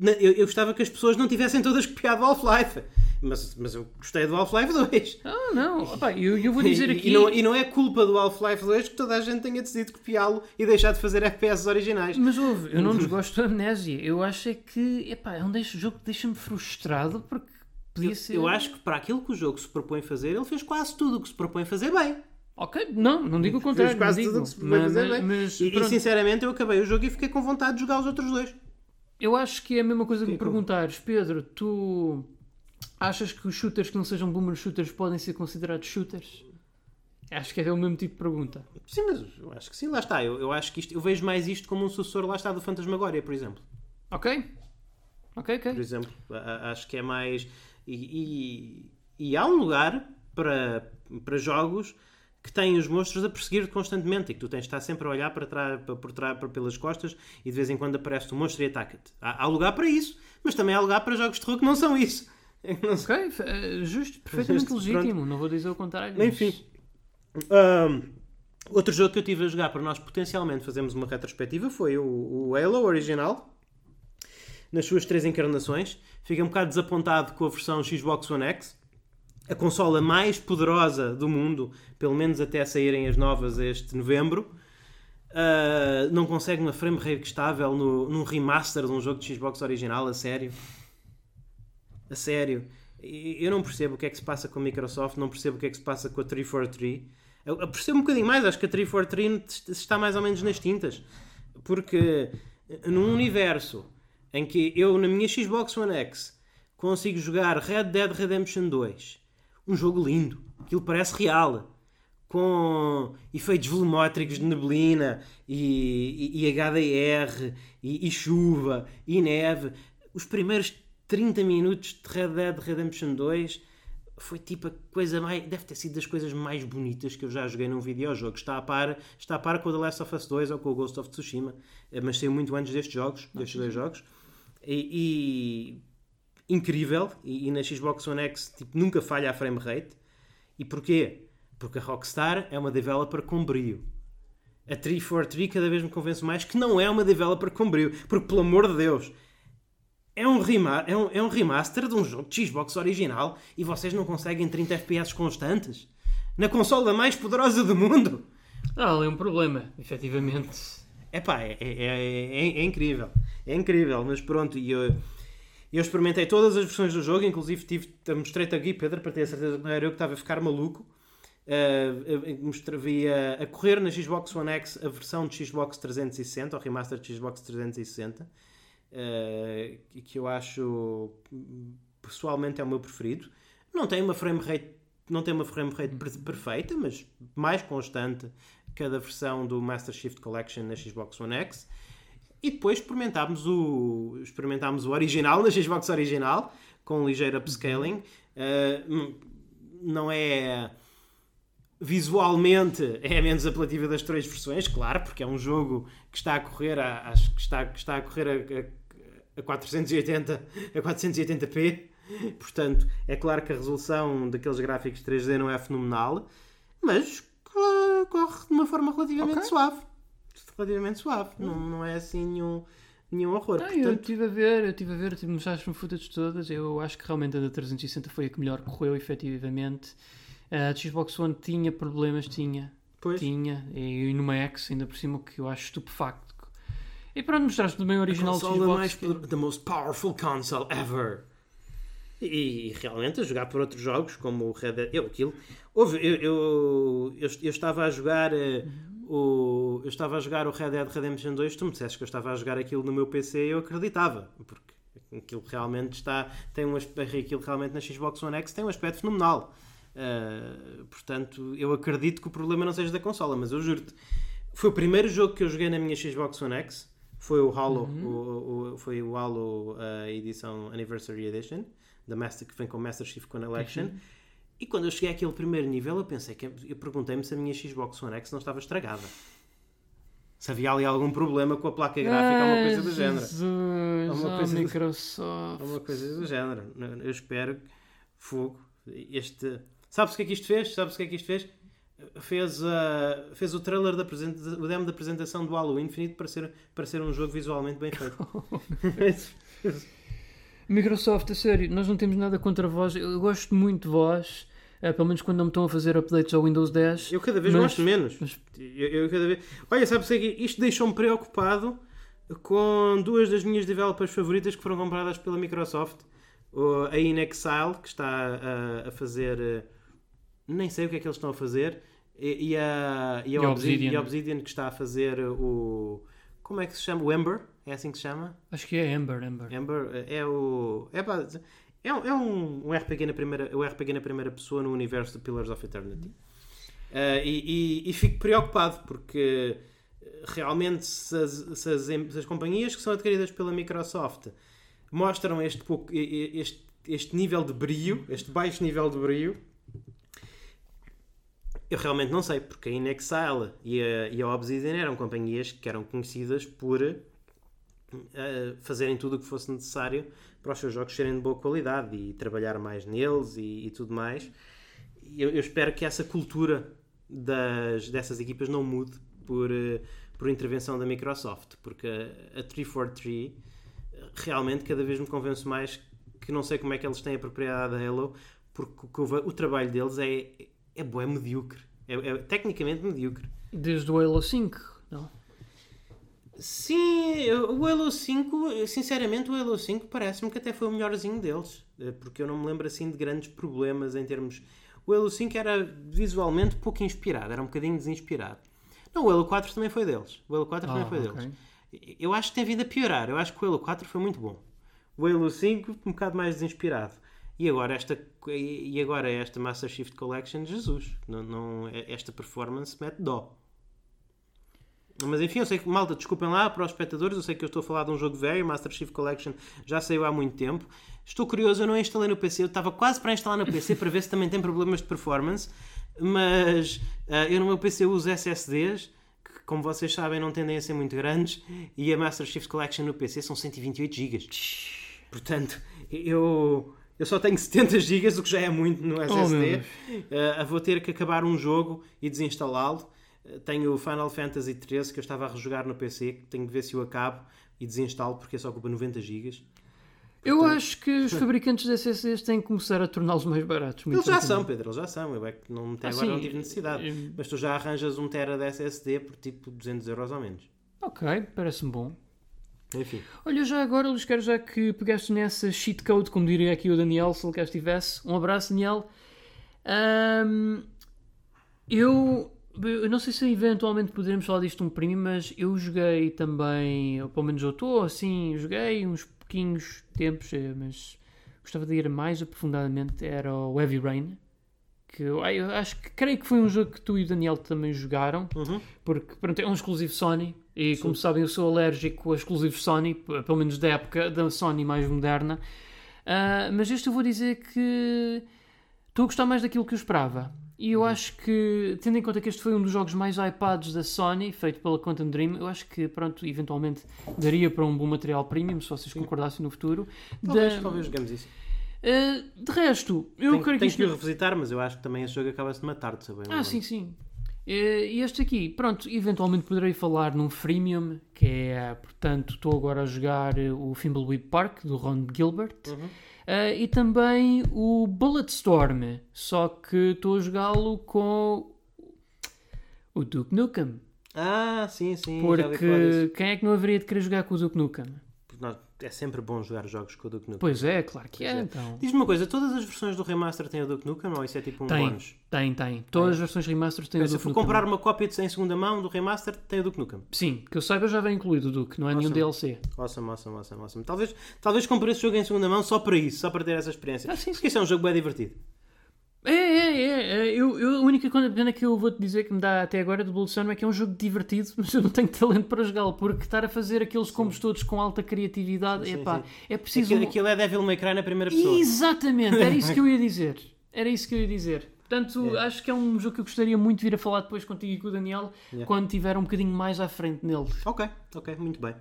Eu, eu gostava que as pessoas não tivessem todas [LAUGHS] copiado o Half-Life. Mas, mas eu gostei do Half-Life 2. Ah, não, opá, eu, eu vou [LAUGHS] dizer E- aqui... E, não, e não é culpa do Half-Life 2 que toda a gente tenha decidido copiá-lo e deixar de fazer FPS originais. Mas houve, eu não [LAUGHS] desgosto da amnésia. Eu acho é que epá, é um jogo que deixa-me frustrado porque podia ser. Eu acho que para aquilo que o jogo se propõe fazer, ele fez quase tudo o que se propõe fazer bem. Ok, não, não digo o contrário. Fez quase tudo que se propõe Mas- fazer bem. mas, e, e, sinceramente eu acabei o jogo e fiquei com vontade de jogar os outros dois. eu acho que é a mesma coisa que me Fica. perguntares, Pedro, tu achas que os shooters que não sejam boomer shooters podem ser considerados shooters? Acho que é o mesmo tipo de pergunta. Sim, mas eu acho que sim, lá está. Eu, eu acho que isto, eu vejo mais isto como um sucessor, lá está, do Fantasmagoria, por exemplo. Ok? Ok, ok. Por exemplo, a- acho que é mais. E, e, e há um lugar para, para jogos que têm os monstros a perseguir-te constantemente e que tu tens de estar sempre a olhar para trás, para, por trás, para, pelas costas e de vez em quando aparece um monstro e ataca-te. Há, há lugar para isso, mas também há lugar para jogos de terror que não são isso. [LAUGHS] Não são- Ok, eh, justo, perfeitamente Justo, legítimo, não vou dizer o contrário. mas- Enfim. Ahm, outro jogo que eu tive a jogar para nós potencialmente fazermos uma retrospectiva foi o, o Halo original, nas suas três encarnações. Fiquei um bocado desapontado com a versão Xbox One X, a consola mais poderosa do mundo, pelo menos até saírem as novas este novembro. Ah, não consegue uma frame rate estável no, num remaster de um jogo de Xbox original, a sério. A sério. Eu não percebo o que é que se passa com a Microsoft, não percebo o que é que se passa com a 343. Eu eu percebo um bocadinho mais, acho que a 343 está mais ou menos nas tintas. Porque num universo em que eu, na minha Xbox One X, consigo jogar Red Dead Redemption 2, um jogo lindo, aquilo parece real, com efeitos volumétricos de neblina e, e- e HDR e, e chuva e neve. Os primeiros 30 minutos de Red Dead Redemption 2 foi tipo a coisa mais. Deve ter sido das coisas mais bonitas que eu já joguei num videojogo. Está a par, está a par com o The Last of Us 2 ou com o Ghost of Tsushima, eh, mas saiu muito antes destes jogos, destes dois jogos. E, e incrível. E, e na Xbox One X tipo, nunca falha a frame rate. E porquê? Porque a Rockstar é uma developer com brio. A 343 cada vez me convence mais que não é uma developer com brio. Porque, pelo amor de Deus, é um, rema é, um, é um remaster de um jogo de Xbox original e vocês não conseguem 30 FPS constantes? Na consola mais poderosa do mundo? Ah, ali é um problema, efetivamente. Epá, é, é, é, é, é incrível. É incrível, mas pronto, e eu, eu experimentei todas as versões do jogo, inclusive tive, mostrei-te aqui, Pedro, para ter a certeza que não era eu que estava a ficar maluco. Uh, a, a correr na Xbox One X a versão de Xbox 360, o remaster de Xbox 360, uh, que eu acho pessoalmente é o meu preferido. Não tem uma frame rate, não tem uma frame rate per- perfeita, mas mais constante que a da versão do Master Shift Collection na Xbox One X. E depois experimentámos o, experimentámos o original na Xbox original, com um ligeiro upscaling. Uh, não é visualmente é a menos apelativa das três versões, claro, porque é um jogo que está a correr a, acho que está, que está a correr a, a, a 480 a 480p. Portanto, é claro que a resolução daqueles gráficos 3D não é fenomenal, mas corre de uma forma relativamente Ok. suave. Relativamente suave. Não, não é assim nenhum, nenhum horror. Não, eu Portanto, estive a ver, eu estive a ver, mostraste-me footage todas. Eu acho que realmente a da 360 foi a que melhor correu, efetivamente. A Xbox One tinha problemas, tinha. pois, Tinha. E, e numa X, ainda por cima, que eu acho estupefacto. E pronto, mostraste também o original de console Xbox. mais que- the most powerful console ever. E, e realmente a jogar por outros jogos como o Red Dead. Eu, aquilo. Houve, eu, eu, eu, eu estava a jogar eh, o, eu estava a jogar o Red Dead Redemption 2, tu me disseste que eu estava a jogar aquilo no meu PC e eu acreditava, porque aquilo realmente está, tem um aquilo realmente na Xbox One X tem um aspecto fenomenal. Uh, portanto, eu acredito que o problema não seja da consola, mas eu juro-te, foi o primeiro jogo que eu joguei na minha Xbox One X, foi o Halo, uhum. o, o, foi o Halo uh, edição Anniversary Edition, da Master, que vem com Master Chief Collection. Uhum. E quando eu cheguei àquele primeiro nível, eu pensei que eu perguntei-me se a minha Xbox One X não estava estragada. Se havia ali algum problema com a placa gráfica ou uma coisa do género. Jesus, uma coisa Microsoft. Do, uma coisa do género. Eu espero que fogo. Este. Sabes o que é que isto fez? Sabes o que é que isto fez? Fez, uh, fez o trailer da o demo da apresentação do Halo Infinite para ser, para ser um jogo visualmente bem feito. [LAUGHS] [LAUGHS] Microsoft, a sério, nós não temos nada contra vós. Eu gosto muito de vós. É, pelo menos quando não me estão a fazer updates ao Windows 10. Eu cada vez mas, gosto menos. Mas... Eu, eu, cada vez... Olha, sabes que isto deixou-me preocupado com duas das minhas developers favoritas que foram compradas pela Microsoft. A Inexile, que está a, a fazer. Eh, nem sei o que é que eles estão a fazer. E, e a, e a, e Obsidian. e a Obsidian, que está a fazer o. Como é que se chama? O Ember? É assim que se chama? Acho que é Ember. Ember, Ember é o. É, é, é um, um, RPG na primeira, um RPG na primeira pessoa no universo de Pillars of Eternity. Uh, e, e, e, fico preocupado porque realmente se as, se, as, se as, companhias que são adquiridas pela Microsoft mostram este, pouco, este, este nível de brilho, este baixo nível de brilho, eu realmente não sei, porque a Inexile e a, e a Obsidian eram companhias que eram conhecidas por fazerem tudo o que fosse necessário para os seus jogos serem de boa qualidade e trabalhar mais neles e, e tudo mais. Eu, eu, espero que essa cultura das, dessas equipas não mude por, uh, por intervenção da Microsoft, porque a, a 343 realmente cada vez me convence mais que não sei como é que eles têm a propriedade da Halo, porque o, o trabalho deles é, é bom, é medíocre. É, é tecnicamente medíocre. Desde o Halo 5, não? Sim, o Halo 5, sinceramente, o Halo 5 parece-me que até foi o melhorzinho deles, eh, porque eu não me lembro assim de grandes problemas em termos. O Halo 5 era visualmente pouco inspirado, era um bocadinho desinspirado. Não, o Halo 4 também foi deles. O Halo 4 ah, também foi okay. deles. Eu acho que tem vindo a piorar. Eu acho que o Halo 4 foi muito bom. O Halo 5 um bocado mais desinspirado. E agora esta, e agora esta Master Shift Collection, Jesus, não, não, esta performance mete dó. Mas enfim, eu sei que, malta, desculpem lá para os espectadores, eu sei que eu estou a falar de um jogo velho, Master Chief Collection já saiu há muito tempo. Estou curioso, eu não instalei no PC, eu estava quase para instalar no PC para ver se também tem problemas de performance, mas uh, eu no meu PC uso SSDs, que como vocês sabem não tendem a ser muito grandes, e a Master Chief Collection no PC são 128 GB. Portanto, eu, eu só tenho 70 GB, o que já é muito no SSD. Oh, uh, vou ter que acabar um jogo e desinstalá-lo tenho o Final Fantasy XIII que eu estava a rejogar no PC, tenho de ver se eu acabo e desinstalo porque é só ocupa 90 GB. Eu acho que os [LAUGHS] fabricantes de SSDs têm que começar a torná-los mais baratos. Eles já são, Pedro, eles já são. Eu é que não, até ah, agora sim, não tive necessidade. Eu... Mas tu já arranjas um Tera de SSD por tipo 200 euros ou menos. Ok, parece-me bom. Enfim. Olha, já agora, Luís, quero já que pegaste nessa cheat code, como diria aqui o Daniel, se ele cá estivesse. Um abraço, Daniel. Um, eu eu não sei se eventualmente poderemos falar disto um primo, mas eu joguei também, ou pelo menos eu estou assim, joguei uns pouquinhos tempos, eh, mas gostava de ir mais aprofundadamente, era o Heavy Rain. Que eu, eu acho que creio que foi um jogo que tu e o Daniel também jogaram, uhum. porque pronto, é um exclusivo Sony, e Sim. como sabem eu sou alérgico a exclusivos Sony, pelo menos da época da Sony mais moderna. Uh, mas este eu vou dizer que estou a gostar mais daquilo que eu esperava. E eu acho que, tendo em conta que este foi um dos jogos mais hypados da Sony, feito pela Quantum Dream, eu acho que, pronto, eventualmente daria para um bom material premium, se vocês Sim. concordassem no futuro. Talvez, da... talvez jogamos isso. Uh, de resto, eu tenho, creio que. Tenho que o revisitar, mas eu acho que também esse jogo acaba-se de matar de saber. Ah, sim, sim. Uh, e este aqui, pronto, eventualmente poderei falar num freemium, que é, portanto, estou agora a jogar o Thimbleweed Park, do Ron Gilbert. Uhum. Uh, e também o Bulletstorm, só que estou a jogá-lo com o Duke Nukem. Ah, sim, sim. Porque quem é que não haveria de querer jogar com o Duke Nukem? Nós, é sempre bom jogar jogos com o Duke Nukem. Pois é, claro que é, é. então. Diz-me uma coisa, todas as versões do remaster têm o Duke Nukem ou isso é tipo um Tem, bónus? tem, tem. Todas as versões remastered têm o Se eu Duke for Nukem. comprar uma cópia de, em segunda mão do remaster, tem o Duke Nukem. Sim, que eu saiba já vem incluído o Duke, não é nenhum DLC. Awesome, awesome, awesome, awesome. Talvez, talvez compre esse jogo em segunda mão só para isso, só para ter essa experiência. Ah, sim, Porque isso é um jogo bem divertido. É, é, é. é. Eu, eu, a única pena que eu vou-te dizer que me dá até agora do Blood Sun é que é um jogo divertido, [LAUGHS] mas eu não tenho talento para jogá-lo, porque estar a fazer aqueles combos todos com alta criatividade, Sim, epá, sim. é preciso... Aquilo, aquilo é Devil May Cry na primeira pessoa. Exatamente, era isso que eu ia [LAUGHS] dizer. Era isso que eu ia dizer. Portanto, É. acho que é um jogo que eu gostaria muito de vir a falar depois contigo e com o Daniel, quando tiver um bocadinho mais à frente nele. Ok, ok, muito bem.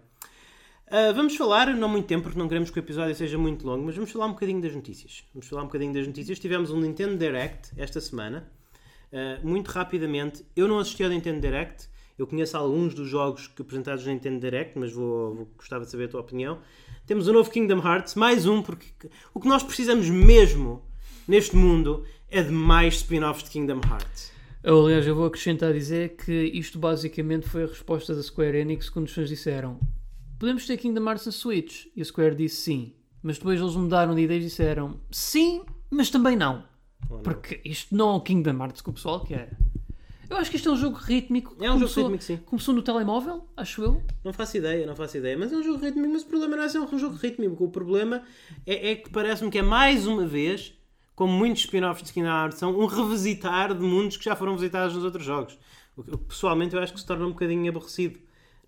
Ah, vamos falar, não muito tempo, porque não queremos que o episódio seja muito longo, mas vamos falar um bocadinho das notícias. Vamos falar um bocadinho das notícias. Tivemos um Nintendo Direct esta semana. Ah, muito rapidamente, eu não assisti ao Nintendo Direct. Eu conheço alguns dos jogos que apresentados no Nintendo Direct, mas vou, vou- gostava de saber a tua opinião. Temos o novo Kingdom Hearts, mais um, porque o que nós precisamos mesmo neste mundo é de mais spin-offs de Kingdom Hearts. Eu, aliás, eu vou acrescentar a dizer que isto basicamente foi a resposta da Square Enix quando os fãs disseram podemos ter Kingdom Hearts na Switch? E a Square disse sim. Mas depois eles mudaram de ideia e disseram sim, mas também não. Porque isto não é o Kingdom Hearts que o pessoal quer. Eu acho que isto é um jogo rítmico. É um jogo Começou- rítmico, sim. Começou no telemóvel, acho eu. Não faço ideia, não faço ideia. Mas é um jogo rítmico, mas o problema não é ser um jogo rítmico. O problema é, é que parece-me que é mais uma vez, como muitos spin-offs de Kingdom Hearts são, um revisitar de mundos que já foram visitados nos outros jogos. O que, pessoalmente eu acho que se torna um bocadinho aborrecido.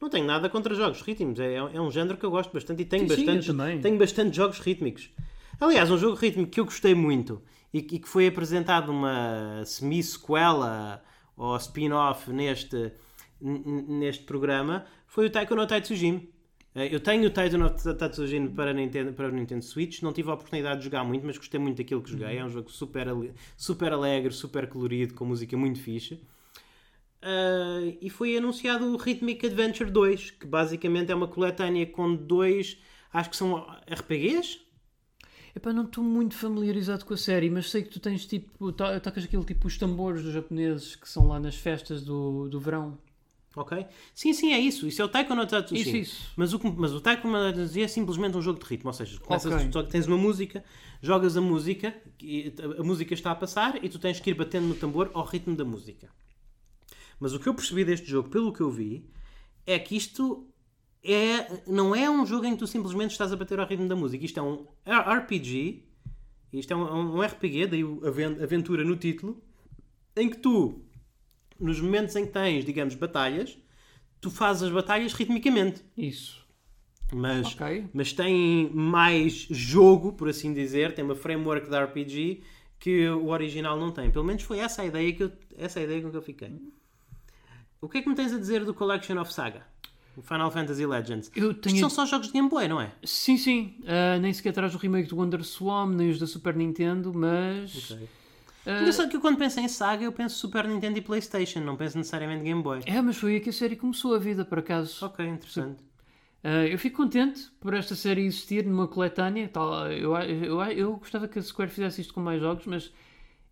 Não tenho nada contra jogos rítmicos, é, é um género que eu gosto bastante e tenho, Sim, sim, bastante, também. tenho bastante jogos rítmicos. Aliás, um jogo rítmico que eu gostei muito e, que- e que foi apresentado uma semi-sequela ou spin-off neste, neste programa foi o Taiko no Tatsujin. Eh, Eu tenho o Taiko no Tatsujin para Nintendo, para o Nintendo Switch, não tive a oportunidade de jogar muito, mas gostei muito daquilo que joguei. É um jogo super, super alegre, super colorido, com música muito fixe. Uh, e foi anunciado o Rhythmic Adventure 2, que basicamente é uma coletânea com dois, acho que são RPGs. Epá, não estou muito familiarizado com a série, mas sei que tu tens tipo. to- Tocas aquele tipo os tambores dos japoneses que são lá nas festas do, do verão. Ok? Sim, sim, é isso. Isso é o Taiko no Tatsujin. Isso, isso. Mas o, mas o Taiko no Tatsujin é simplesmente um jogo de ritmo. Ou seja, começas, Ok. tu tens uma música, jogas a música, a música está a passar e tu tens que ir batendo no tambor ao ritmo da música. Mas o que eu percebi deste jogo, pelo que eu vi, é que isto é, não é um jogo em que tu simplesmente estás a bater ao ritmo da música. Isto é um RPG, isto é um, um RPG, daí aventura no título, em que tu, nos momentos em que tens, digamos, batalhas, tu fazes as batalhas ritmicamente. Isso. Mas, Ok. mas tem mais jogo, por assim dizer, tem uma framework de RPG que o original não tem. Pelo menos foi essa a ideia, que eu, essa a ideia com que eu fiquei. O que é que me tens a dizer do Collection of Saga? O Final Fantasy Legends. Eu Isto tenho. são só jogos de Game Boy, não é? Sim, sim. Ah, nem sequer traz o remake do Wonder Swan, nem os da Super Nintendo, mas. ah, Engraçado que eu quando penso em Saga, eu penso Super Nintendo e Playstation, não penso necessariamente Game Boy. é, mas foi aí que a série começou a vida, por acaso. Ok, interessante. Ah, eu fico contente por esta série existir numa coletânea. Tal, eu, eu, eu gostava que a Square fizesse isto com mais jogos, mas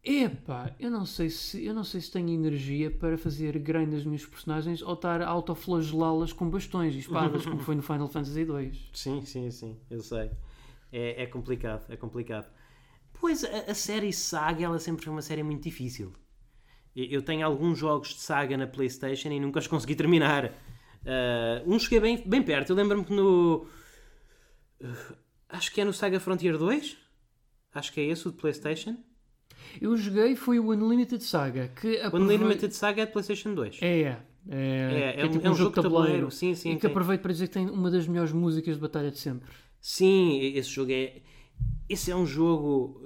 epá, eu não sei se eu não sei se tenho energia para fazer grind das minhas personagens ou estar a autoflagelá-las com bastões e espadas, como foi no Final Fantasy 2. [LAUGHS] Sim, sim, sim, eu sei. É, é complicado, é complicado. Pois, a, a série Saga, ela sempre foi uma série muito difícil. Eu tenho alguns jogos de Saga na Playstation e nunca os consegui terminar. Ah, um cheguei bem, bem perto, eu lembro-me que no... ah, Acho que é no Saga Frontier 2? Acho que é esse o de Playstation. Eu joguei foi o Unlimited Saga, que aprove- Unlimited Saga é de Playstation 2. É, é. É, É, é um- é um jogo de tabuleiro, sim, sim, E que tem. aproveito para dizer que tem uma das melhores músicas de batalha de sempre. Sim, esse jogo é. Esse é um jogo.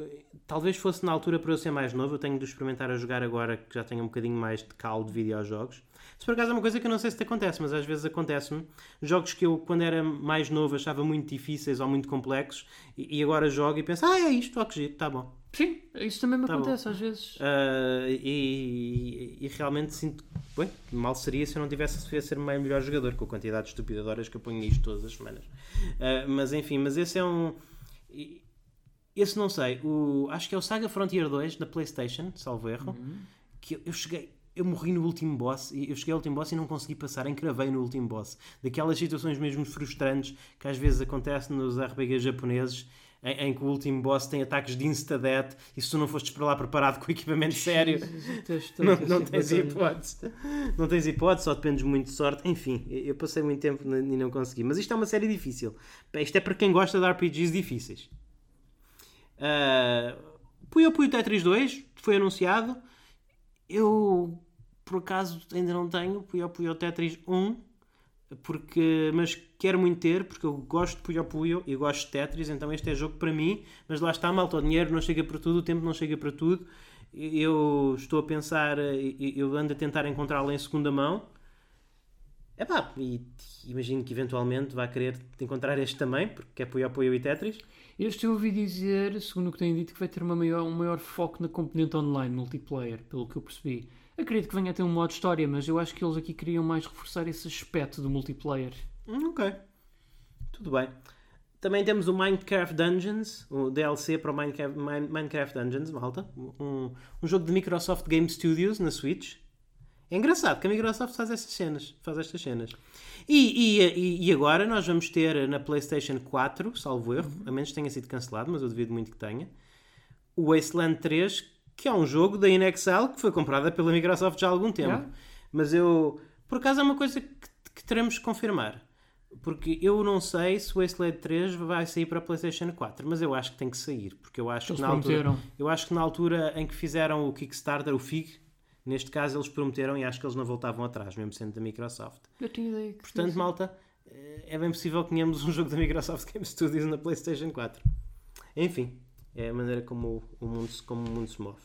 Talvez fosse na altura para eu ser mais novo. Eu tenho de experimentar a jogar agora que já tenho um bocadinho mais de caldo de videojogos. Isso por acaso é uma coisa que eu não sei se te acontece, mas às vezes acontece-me. Jogos que eu, quando era mais novo, achava muito difíceis ou muito complexos e, e agora jogo e penso, ah, é isto, ó que giro, tá bom. Sim, isso também me Tá bom. acontece às vezes. Ah, e, e realmente sinto. Bem, mal seria se eu não tivesse a ser o melhor jogador, com a quantidade de estúpida de horas que eu ponho nisto todas as semanas. Ah, mas enfim, mas esse é um. e- Esse não sei. O, acho que é o Saga Frontier 2 da PlayStation, salvo erro. Que eu- eu cheguei. eu morri no último boss, e eu cheguei ao último boss e não consegui passar, encravei no último boss. Daquelas situações mesmo frustrantes que às vezes acontecem nos RPGs japoneses, em, em que o último boss tem ataques de insta-death e se tu não fostes para lá preparado [LAUGHS] com equipamento sério, [LAUGHS] não, não tens hipótese. Não tens hipótese, só dependes muito de sorte. Enfim, eu passei muito tempo e não consegui. Mas isto é uma série difícil. Isto é para quem gosta de RPGs difíceis. Uh, Puyo Puyo Tetris 2 foi anunciado. Eu por acaso ainda não tenho Puyo Puyo Tetris 1, porque, mas quero muito ter, porque eu gosto de Puyo Puyo e gosto de Tetris, então este é jogo para mim, mas lá está, malta, o dinheiro não chega para tudo, o tempo não chega para tudo. Eu estou a pensar, eu ando a tentar encontrá-lo em segunda mão. É e imagino que eventualmente vai querer encontrar este também, porque é Puyo Puyo e Tetris. Este eu ouvi dizer, segundo o que têm dito, que vai ter uma maior, um maior foco na componente online, multiplayer, pelo que eu percebi. Acredito que venha a ter um modo história, mas eu acho que eles aqui queriam mais reforçar esse aspecto do multiplayer. Ok. Tudo bem. Também temos o Minecraft Dungeons, o DLC para o Minecraft, Minecraft Dungeons, malta. Um, um jogo de Microsoft Game Studios na Switch. É engraçado que a Microsoft faz estas cenas. Faz estas cenas. E, e, e agora nós vamos ter na PlayStation 4, salvo erro, a menos que tenha sido cancelado, mas eu duvido muito que tenha, o Wasteland 3, que é um jogo da Inexcel que foi comprada pela Microsoft já há algum tempo. Yeah. Mas eu, por acaso, é uma coisa que, que teremos que confirmar. Porque eu não sei se o Wasteland 3 vai sair para a PlayStation 4, mas eu acho que tem que sair. Porque eu acho, que na, altura, eu acho que na altura em que fizeram o Kickstarter, o FIG, neste caso eles prometeram e acho que eles não voltavam atrás, mesmo sendo da Microsoft. Eu tinha ideia que Portanto, malta, eh, é bem possível que tenhamos um [LAUGHS] jogo da Microsoft Game Studios na PlayStation 4. Enfim, é a maneira como o mundo, como o mundo se move.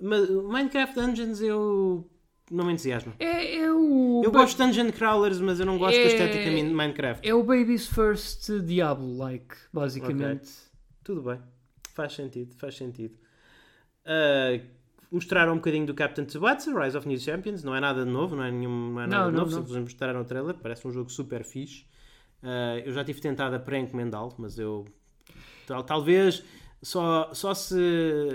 Mas Minecraft Dungeons eu não me entusiasmo. É, é o. Eu gosto de Dungeon Crawlers, mas eu não gosto é, da estética de Minecraft. É o Baby's First Diablo-like, basicamente. Okay. Tudo bem. Faz sentido, faz sentido. Uh, mostraram um bocadinho do Captain Tsubasa, Rise of New Champions. Não é nada de novo, não é, nenhum, não é nada não, novo. Não, Simplesmente mostraram o trailer. Parece um jogo super fixe. Uh, eu já tive tentado a pré-encomendá-lo, mas eu. Tal, talvez só, só, se,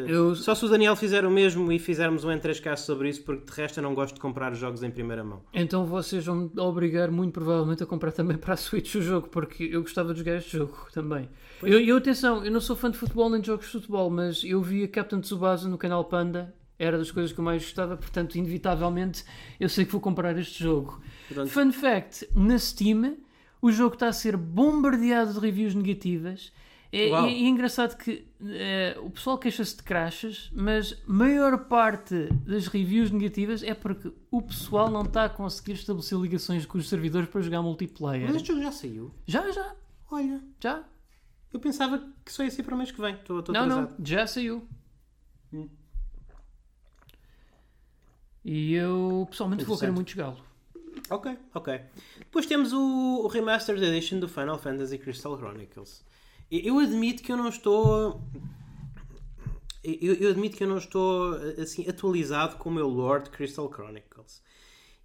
eu... só se o Daniel fizer o mesmo e fizermos um em 3 casos sobre isso, porque de resto eu não gosto de comprar jogos em primeira mão. Então vocês vão me obrigar muito provavelmente a comprar também para a Switch o jogo, porque eu gostava de jogar este jogo também. Eu, eu, atenção, eu não sou fã de futebol nem de jogos de futebol, mas eu vi a Captain Tsubasa no canal Panda, era das coisas que eu mais gostava, portanto, inevitavelmente eu sei que vou comprar este jogo. Pronto. Fun fact: na Steam, o jogo está a ser bombardeado de reviews negativas é, é, é engraçado que é, o pessoal queixa-se de crashes, mas maior parte das reviews negativas é porque o pessoal não está a conseguir estabelecer ligações com os servidores para jogar multiplayer. Mas este jogo já saiu? Já, já. Olha. Já. Eu pensava que só ia ser para o mês que vem. Estou, estou não, atrasado. não. Já saiu. Hum. E eu pessoalmente vou querer muito jogá-lo. Ok, ok. Depois temos o, o Remastered Edition do Final Fantasy Crystal Chronicles. Eu admito que eu não estou. Eu, eu, admito que eu não estou assim atualizado com o meu Lord Crystal Chronicles.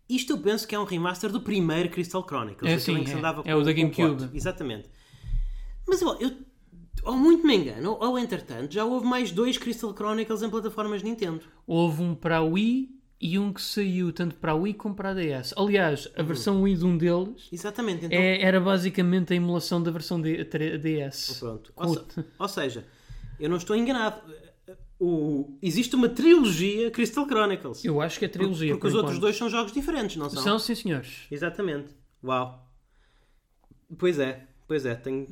Isto eu penso que é um remaster do primeiro Crystal Chronicles. É, sim, é, é o da GameCube. Exatamente. Mas eu, eu, ou muito me engano, ou entretanto, já houve mais dois Crystal Chronicles em plataformas Nintendo. Houve um para a Wii e um que saiu tanto para a Wii como para a DS. Aliás, a versão Wii de um deles Exatamente, então... é, era basicamente a emulação da versão de, DS. Pronto. Ou, se, ou, seja, eu não estou enganado. O, existe uma trilogia Crystal Chronicles. Eu acho que é trilogia. Porque, porque os enquanto. outros dois são jogos diferentes, não são? São, sim, senhores. Exatamente. Uau. Pois é, pois é. Tenho...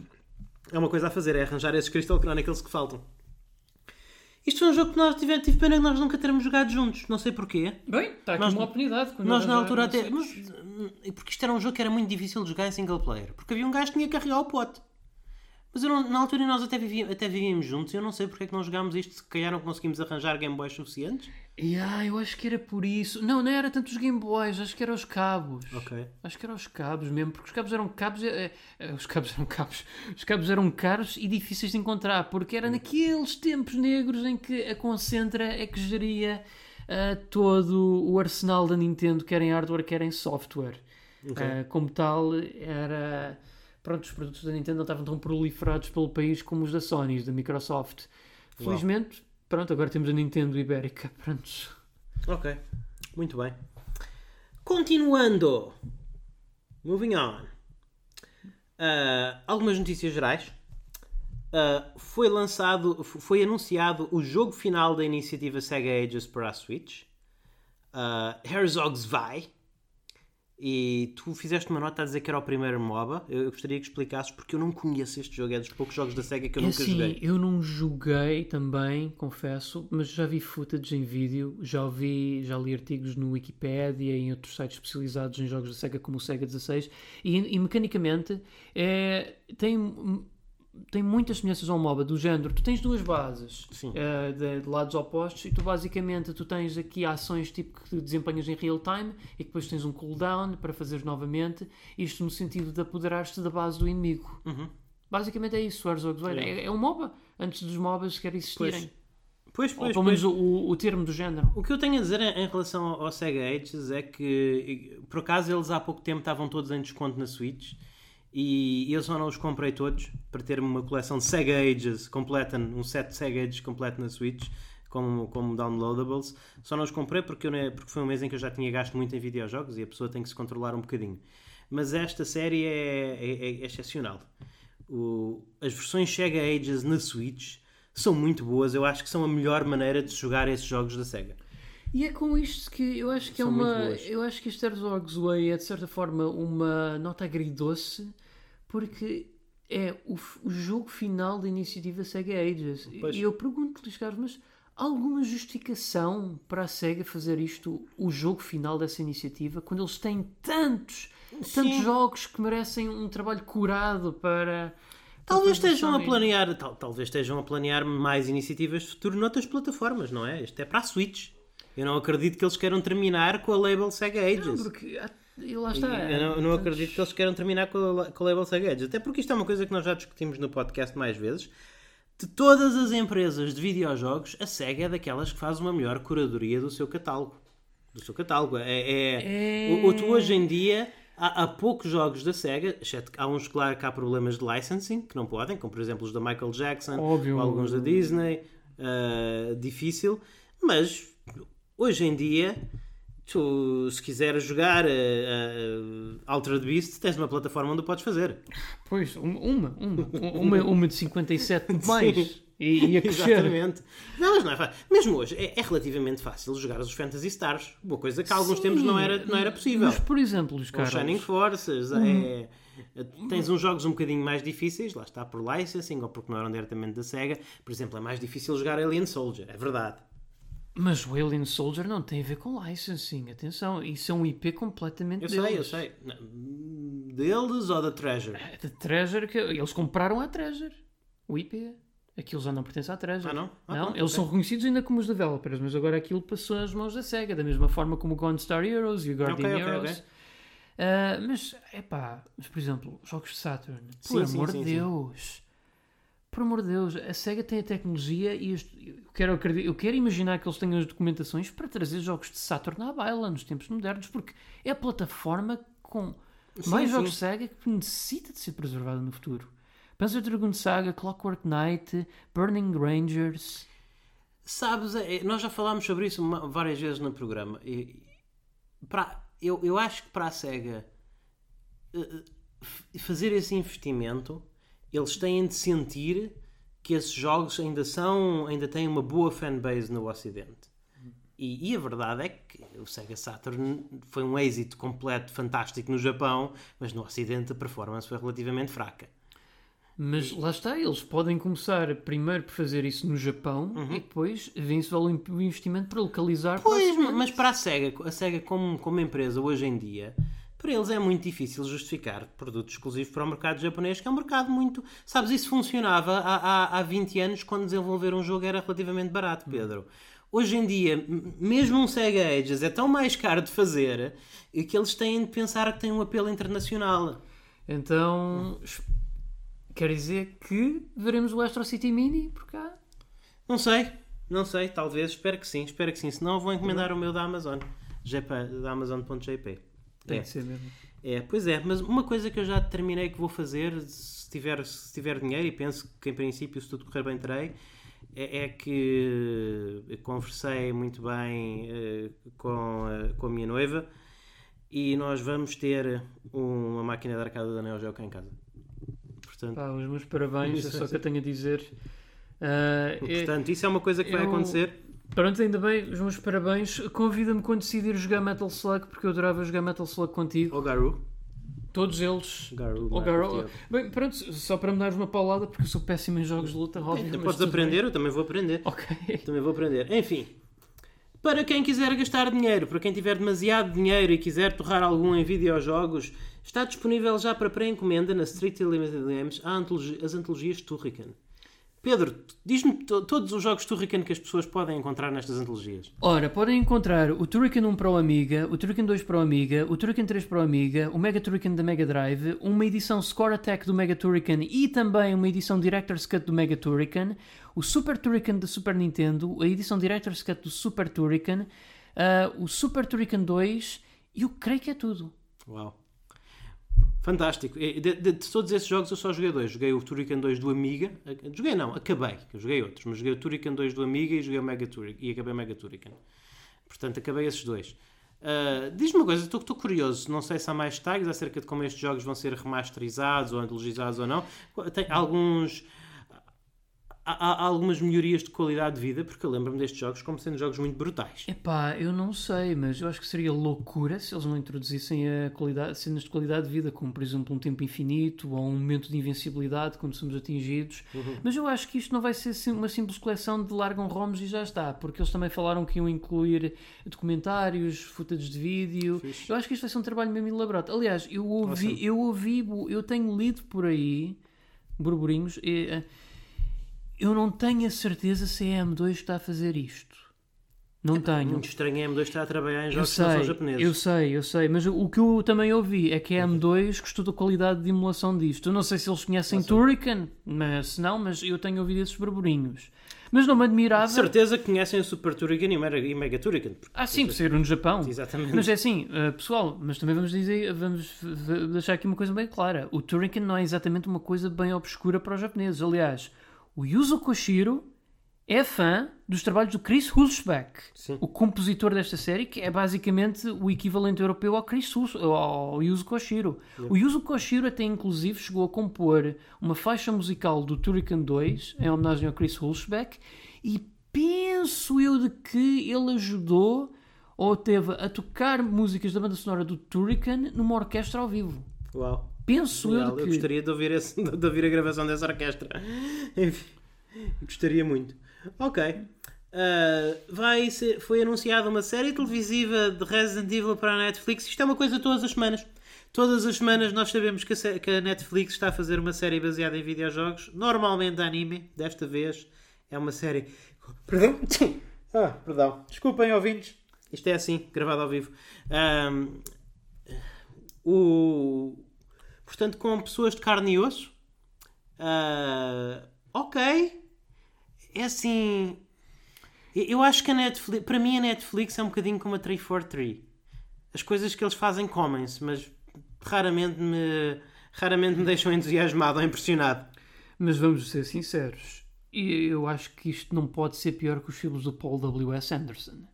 É uma coisa a fazer, é arranjar esses Crystal Chronicles que faltam. Isto foi um jogo que nós tivemos, tive pena que nós nunca termos jogado juntos, não sei porquê. Bem, está aqui nós, uma oportunidade. Nós na altura até. Mas, porque isto era um jogo que era muito difícil de jogar em single player. Porque havia um gajo que tinha que carregar o pote. Mas não, na altura nós até vivíamos, até vivíamos juntos e eu não sei porque é que não jogámos isto, se calhar não conseguimos arranjar Game Boys suficientes. Yeah, eu acho que era por isso. Não, não era tanto os Game Boys, acho que eram os cabos. Ok. Acho que eram os cabos mesmo, porque os cabos eram cabos. É, é, os cabos eram cabos. Os cabos eram caros e difíceis de encontrar, porque era naqueles tempos negros em que a Concentra é que geria uh, todo o arsenal da Nintendo, quer em hardware, quer em software. Okay. Uh, como tal, era pronto, os produtos da Nintendo não estavam tão proliferados pelo país como os da Sony, da Microsoft. Felizmente, pronto, agora temos a Nintendo Ibérica. Pronto. Ok. Muito bem. Continuando. Moving on. Uh, algumas notícias gerais. Uh, foi lançado, foi anunciado o jogo final da iniciativa Sega Ages para a Switch. Uh, Herzog's Vai. E tu fizeste uma nota a dizer que era o primeiro MOBA. Eu eu gostaria que explicasses porque eu não conheço este jogo. É dos poucos jogos da Sega que eu É nunca assim, joguei. eu não joguei também, confesso, mas já vi footage em vídeo, já ouvi, já li artigos no Wikipedia e em outros sites especializados em jogos da Sega como o Sega 16 e, e mecanicamente é, tem, tem muitas semelhanças ao MOBA do género. Tu tens duas bases eh, de, de lados opostos e tu basicamente tu tens aqui ações tipo que desempenhas em real time e depois tens um cooldown para fazeres novamente, isto no sentido de apoderar-te da base do inimigo. Uhum. Basicamente é isso, o Herzog Zwei. É, é um MOBA, antes dos MOBAs sequer existirem. Pois, Ou pois, pelo pois. menos o, o- termo do género. O que eu tenho a dizer em relação ao Sega Ages é que, por acaso, eles há pouco tempo estavam todos em desconto na Switch e eu só não os comprei todos para ter uma coleção de Sega Ages completa, um set de Sega Ages completo na Switch, como, como downloadables. Só não os comprei porque, eu, não- porque foi um mês em que eu já tinha gasto muito em videojogos e a pessoa tem que se controlar um bocadinho. Mas esta série é, é, é excepcional. O- as versões Sega Ages na Switch são muito boas. Eu acho que são a melhor maneira de jogar esses jogos da Sega. E é com isto que eu acho que São é uma. Eu acho que este Herzog's Way é de certa forma uma nota agridoce porque é o, o jogo final da iniciativa Sega Ages. Pois. E eu pergunto-lhes, Carlos, mas há alguma justificação para a Sega fazer isto o jogo final dessa iniciativa quando eles têm tantos, tantos jogos que merecem um trabalho curado para. Talvez estejam a planear, tal- talvez estejam a planear mais iniciativas de futuro noutras plataformas, não é? Isto é para a Switch. Eu não acredito que eles queiram terminar com a label Sega Não, Ages. porque há- e lá está. Eu não, eu não acredito que eles queiram terminar com a, com a label. Até porque isto é uma coisa que nós já discutimos no podcast mais vezes. De todas as empresas de videojogos, a Sega é daquelas que faz uma melhor curadoria do seu catálogo. Do seu catálogo. É, é, É. O, o- tu hoje em dia há, há poucos jogos da Sega, exceto que há uns, claro, que há problemas de licensing, que não podem, como por exemplo os da Michael Jackson, Óbvio. ou alguns da Disney. ah, difícil. Mas hoje em dia, tu, se quiseres jogar uh, Altered Beast, tens uma plataforma onde o podes fazer. Pois, um- uma, uma, uma, uma de 57 de [LAUGHS] mais. E, e a crescer. Exatamente. Não, mas não é fácil. Mesmo hoje, é, é relativamente fácil jogar os Fantasy Stars. Boa coisa que há alguns tempos não era, não era possível. Mas, por exemplo, os caras. Shining Forces, é, tens uns jogos um bocadinho mais difíceis, lá está por licensing ou porque não eram diretamente da SEGA. Por exemplo, é mais difícil jogar Alien Soldier, é verdade. Mas o Alien Soldier não tem a ver com licensing. Atenção, isso é um IP completamente Eu deles. sei, eu sei. Deles ou da Treasure? É da Treasure que eles compraram a Treasure. O IP. Aquilo já não pertence à Treasure. Ah, não? Ah, não, pronto, eles ok. são reconhecidos ainda como os developers, mas agora aquilo passou às mãos da SEGA, da mesma forma como o Gone Star Heroes e o Guardian Ok, ok, Heroes. ok. Ah, mas, é pá, mas por exemplo, jogos de Saturn, Sim, por sim, amor sim, de. Deus, por amor de Deus, a SEGA tem a tecnologia e eu quero, eu quero imaginar que eles tenham as documentações para trazer jogos de Saturn à baila nos tempos modernos, porque é a plataforma com Sim, mais sim. jogos de SEGA que necessita de ser preservada no futuro. Panzer Dragoon Saga, Clockwork Knight, Burning Rangers. Sabes, é- nós já falámos sobre isso várias vezes no programa. E, para, eu, eu acho que para a SEGA eh, f- fazer esse investimento, eles têm de sentir que esses jogos ainda são, ainda têm uma boa fanbase no Ocidente. E, e a verdade é que o Sega Saturn foi um êxito completo, fantástico no Japão, mas no Ocidente a performance foi relativamente fraca. Mas lá está, eles podem começar primeiro por fazer isso no Japão e depois vem-se o investimento para localizar para Pois, Ocidente. mas para a SEGA, a SEGA como, como empresa hoje em dia, para eles é muito difícil justificar produtos exclusivos para o mercado japonês, que é um mercado muito. Sabes, isso funcionava há, há, há 20 anos quando desenvolver um jogo era relativamente barato, Pedro. Hoje em dia, mesmo um Sega Ages é tão mais caro de fazer que eles têm de pensar que tem um apelo internacional. Então, es- quer dizer que veremos o Astro City Mini por cá? Não sei, não sei, talvez, espero que sim, espero que sim. Senão vou encomendar o meu da Amazon, da Amazon.jp. Tem É. que ser mesmo. É, pois é, mas uma coisa que eu já determinei que vou fazer, se tiver, se tiver dinheiro, e penso que em princípio, se tudo correr bem, terei, é, é que conversei muito bem uh, com, uh, com a minha noiva e nós vamos ter uma máquina de arcada da Neo Geo cá em casa. Portanto, Pá, os meus parabéns, é só que eu tenho a dizer. Uh, [LAUGHS] Portanto, isso é uma coisa que eu, vai acontecer. Pronto, ainda bem, os meus parabéns. Convida-me quando decidir jogar Metal Slug, porque eu adorava jogar Metal Slug contigo. Ou Garu. Todos eles. Garu. Ou Garu. Bem, pronto, só para me dares uma paulada, porque eu sou péssimo em jogos de luta, óbvio. Então podes aprender, bem. eu também vou aprender. Ok. Também vou aprender. Enfim. Para quem quiser gastar dinheiro, para quem tiver demasiado dinheiro e quiser torrar algum em videojogos, está disponível já para pré-encomenda na Street Limited Games as antologias Turrican. Pedro, diz-me todos os jogos Turrican que as pessoas podem encontrar nestas antologias. Ora, podem encontrar o Turrican 1 Pro Amiga, o Turrican 2 Pro Amiga, o Turrican 3 Pro Amiga, o Mega Turrican da Mega Drive, uma edição Score Attack do Mega Turrican e também uma edição Director's Cut do Mega Turrican, o Super Turrican da Super Nintendo, a edição Director's Cut do Super Turrican, uh, o Super Turrican 2 e eu creio que é tudo. Uau! Fantástico. De, de, de, todos esses jogos eu só joguei dois. Joguei o Turrican 2 do Amiga. Joguei não, acabei. Joguei outros, mas joguei o Turrican 2 do Amiga e joguei o Mega Turrican. E acabei o Mega Turrican. Portanto, acabei esses dois. Uh, Diz-me uma coisa, estou curioso. Não sei se há mais tags acerca de como estes jogos vão ser remasterizados ou antologizados ou não. Tem alguns há, algumas melhorias de qualidade de vida, porque eu lembro-me destes jogos como sendo jogos muito brutais. Epá, eu não sei, mas eu acho que seria loucura se eles não introduzissem a qualidade, cenas de qualidade de vida, como por exemplo um tempo infinito ou um momento de invencibilidade quando somos atingidos. Uhum. Mas eu acho que isto não vai ser uma simples coleção de largam ROMs e já está, porque eles também falaram que iam incluir documentários, footage de vídeo. Fixe. Eu acho que isto vai ser um trabalho mesmo elaborado. Aliás, eu ouvi, awesome. eu ouvi, eu tenho lido por aí burburinhos. E, eh, eu não tenho a certeza se a M2 está a fazer isto. Não é tenho. Muito estranho a M2 estar a trabalhar em jogos sei, que não são japoneses. Eu sei, eu sei. Mas o que eu também ouvi é que a M2 gostou da qualidade de emulação disto. Eu não sei se eles conhecem Turrican, mas se não, mas eu tenho ouvido esses burburinhos. Mas não me admirava. De certeza que conhecem o Super Turrican e o Mega, Turrican. Ah, sim, por ser no Japão. Exatamente. Mas é assim, uh, pessoal, mas também vamos dizer, vamos deixar aqui uma coisa bem clara. O Turrican não é exatamente uma coisa bem obscura para os japoneses. Aliás, o Yuzo Koshiro é fã dos trabalhos do Chris Hulsbeck, Sim. o compositor desta série, que é basicamente o equivalente europeu ao Chris Hus ao Yuzo Koshiro. Yeah. O Yuzo Koshiro até inclusive chegou a compor uma faixa musical do Turrican 2 em homenagem ao Chris Hulsbeck e penso eu de que ele ajudou ou teve a tocar músicas da banda sonora do Turrican numa orquestra ao vivo. Uau! Penso Legal. eu que... Eu gostaria de ouvir, esse, [LAUGHS] de ouvir a gravação dessa orquestra. [LAUGHS] Enfim, gostaria muito. Ok. Uh, vai ser, foi anunciada uma série televisiva de Resident Evil para a Netflix. Isto é uma coisa todas as semanas. Todas as semanas nós sabemos que a, que a Netflix está a fazer uma série baseada em videojogos, normalmente anime. Desta vez é uma série. [LAUGHS] Perdão? Ah, perdão. Desculpem, ouvintes. Isto é assim, gravado ao vivo. Um, o, portanto, com pessoas de carne e osso. Uh, ok. É assim. Eu acho que a Netflix, para mim, a Netflix é um bocadinho como a 343. As coisas que eles fazem comem-se, mas raramente me, raramente me deixam entusiasmado ou impressionado. Mas vamos ser sinceros, eu acho que isto não pode ser pior que os filmes do Paul W.S. Anderson.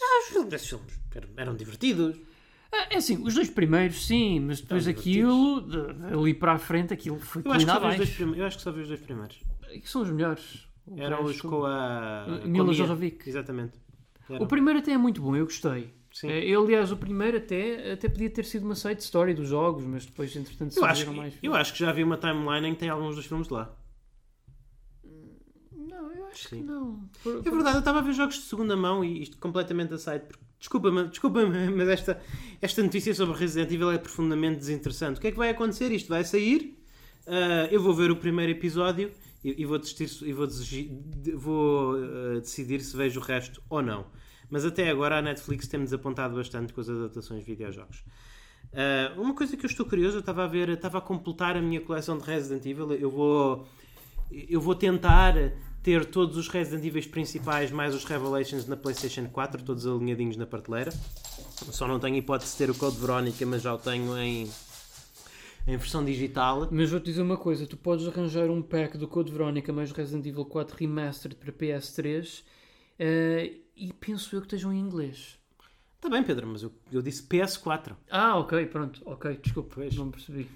Ah, os filmes eram divertidos. É, é assim, os dois primeiros sim, mas depois aquilo, de, ali para a frente, aquilo foi eu acho, eu acho que só vi os dois primeiros. Que são os melhores. Eram os com a. Mila. Exatamente. O primeiro até é muito bom, eu gostei. Sim. É, eu, aliás, o primeiro até, até podia ter sido uma side story dos jogos, mas depois, entretanto, eu acho, mais. Eu acho que já vi uma timeline em que tem alguns dos filmes lá. Acho Sim. que não. Por, por... É verdade, eu estava a ver jogos de segunda mão e isto completamente a side, porque Desculpa-me, desculpa [LAUGHS] mas esta, esta notícia sobre Resident Evil é profundamente desinteressante. O que é que vai acontecer? Isto vai sair, uh, eu vou ver o primeiro episódio e, e vou, desistir, e vou, desistir, vou uh, decidir se vejo o resto ou não. Mas até agora a Netflix tem-me desapontado bastante com as adaptações de videojogos. Uh, uma coisa que eu estou curioso, eu estava a ver, estava a completar a minha coleção de Resident Evil. Eu vou, eu vou tentar ter todos os Resident Evil principais mais os Revelations na PlayStation 4, todos alinhadinhos na prateleira. Só não tenho hipótese de ter o Code Verónica, mas já o tenho em em versão digital. Mas vou-te dizer uma coisa: tu podes arranjar um pack do Code Veronica mais Resident Evil 4 Remastered para PS3 eh, e penso eu que estejam em inglês. Está bem, Pedro, mas eu, eu disse PS4. Ah, ok, pronto, ok, desculpa, Pois. não percebi.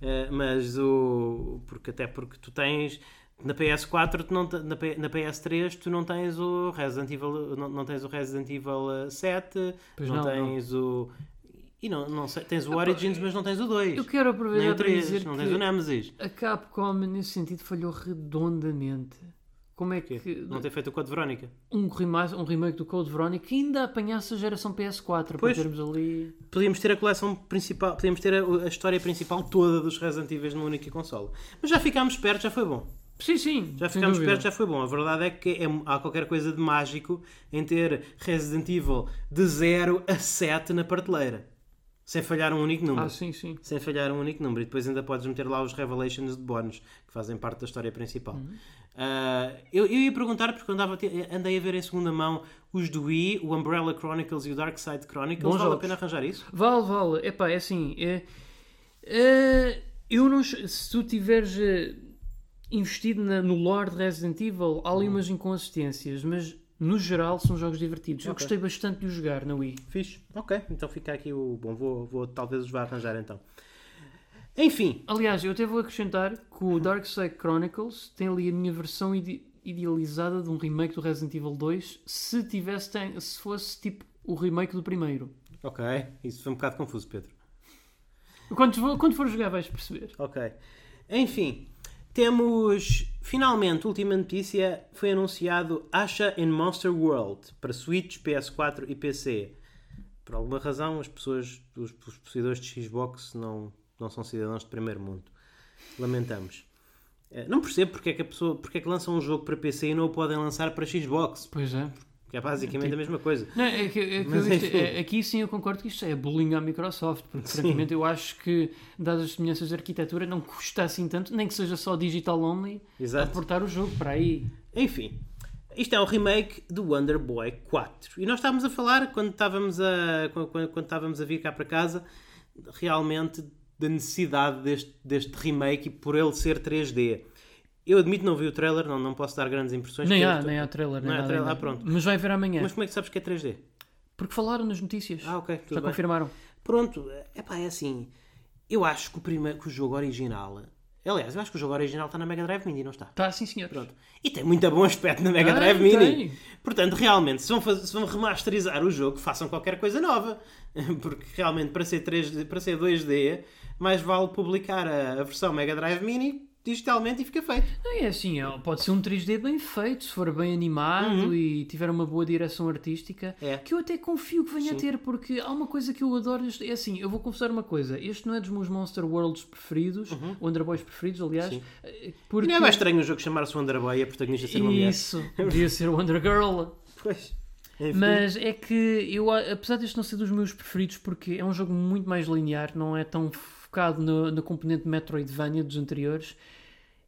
Eh, mas o. Porque, até porque tu tens. Na PS4, tu não, na, P- na PS3, tu não tens o Resident Evil, não, não tens o Resident Evil eh, 7, Pois não, não, não. tens o. E não, não sei, tens o Origins, mas não tens o 2. Eu quero Nem aproveitar o para 3, dizer não que tens o Nemesis. a Capcom, nesse sentido, falhou redondamente. Como é Quê? que Não ter feito o Code Verónica. um, remake, um remake do Code Veronica ainda apanhasse a geração PS4 Pois. para termos ali. Podíamos ter a coleção principal, podíamos ter a, a história principal toda dos Resident Evil numa única consola. Mas já ficámos perto, já foi bom. Sim, sim. Já ficámos perto, já foi bom. A verdade é que é- há qualquer coisa de mágico em ter Resident Evil de 0 a 7 na prateleira. Sem falhar um único número. Ah, sim, sim. Sem falhar um único número. E depois ainda podes meter lá os Revelations de bónus, que fazem parte da história principal. Uhum. Ah, eu, eu ia perguntar, porque andava a andei a ver em segunda mão os do Wii, o Umbrella Chronicles e o Dark Side Chronicles. Bons vale a jogos. pena arranjar isso? Vale, vale. Epá, é assim. É, é, eu não. Se tu tiveres eh, investido na- no lore de Resident Evil, há ali umas inconsistências, mas no geral são jogos divertidos. Eu gostei bastante de os jogar na Wii. Fixe. Ok, então fica aqui o. Bom, vou, vou talvez os vá arranjar então. Enfim, Aliás, eu até vou acrescentar que o Dark Side Chronicles tem ali a minha versão ide- idealizada de um remake do Resident Evil 2 se tivesse tem- se fosse tipo o remake do primeiro. ok, isso foi um bocado confuso, Pedro. Quando, for- quando for jogar vais perceber. Ok. Enfim, temos finalmente, última notícia, foi anunciado Asha in Monster World para Switch, PS4 e PC. Por alguma razão, as pessoas, os, os possuidores de Xbox não, não são cidadãos de primeiro mundo. Lamentamos. Eh, Não percebo porque é que a pessoa, porque é que lançam um jogo para PC e não o podem lançar para Xbox, Pois é. Que é basicamente a mesma coisa. Não, é que- é que Mas isto- enfim. é- aqui sim eu concordo que isto é bullying à Microsoft, porque francamente eu acho que, dadas as semelhanças de arquitetura, não custa assim tanto, nem que seja só digital only, Exato. aportar o jogo para aí. Enfim, isto é um remake do Wonder Boy 4. E nós estávamos a falar, quando estávamos a, quando- quando estávamos a vir cá para casa, realmente da necessidade deste, deste remake e por ele ser 3D. Eu admito não vi o trailer, não, não posso dar grandes impressões. Nem há, nem há trailer, nem Não há trailer, ah, pronto. Mas vai ver amanhã. Mas como é que sabes que é 3D? Porque falaram nas notícias. Ah, ok, Já bem. confirmaram. Pronto, epá, é assim. Eu acho que o, primeiro, que o jogo original. Aliás, eu acho que o jogo original está na Mega Drive Mini, não está? Tá, sim senhor. Pronto. E tem muito bom aspecto na Mega Ah, Drive Mini. tem. Portanto, realmente, se vão, faz- se vão remasterizar o jogo, façam qualquer coisa nova. [LAUGHS] Porque realmente, para ser, 3D, para ser 2D, mais vale publicar a, a versão Mega Drive Mini digitalmente e fica feito. Não, É assim, é, pode ser um 3D bem feito, se for bem animado e tiver uma boa direção artística, Uhum. É. que eu até confio que venha a Sim. ter, porque há uma coisa que eu adoro. É assim, eu vou confessar uma coisa: este não é dos meus Monster Worlds preferidos, Wonder Boys preferidos, aliás, Uhum. Sim. eh, porque. não é mais estranho o jogo chamar-se Wonder Boy e a protagonista ser uma mulher. Isso, devia ser Wonder Girl. [LAUGHS] Pois. Enfim. Mas é que eu, apesar deste não ser dos meus preferidos, porque é um jogo muito mais linear, não é tão focado no- na componente Metroidvania dos anteriores.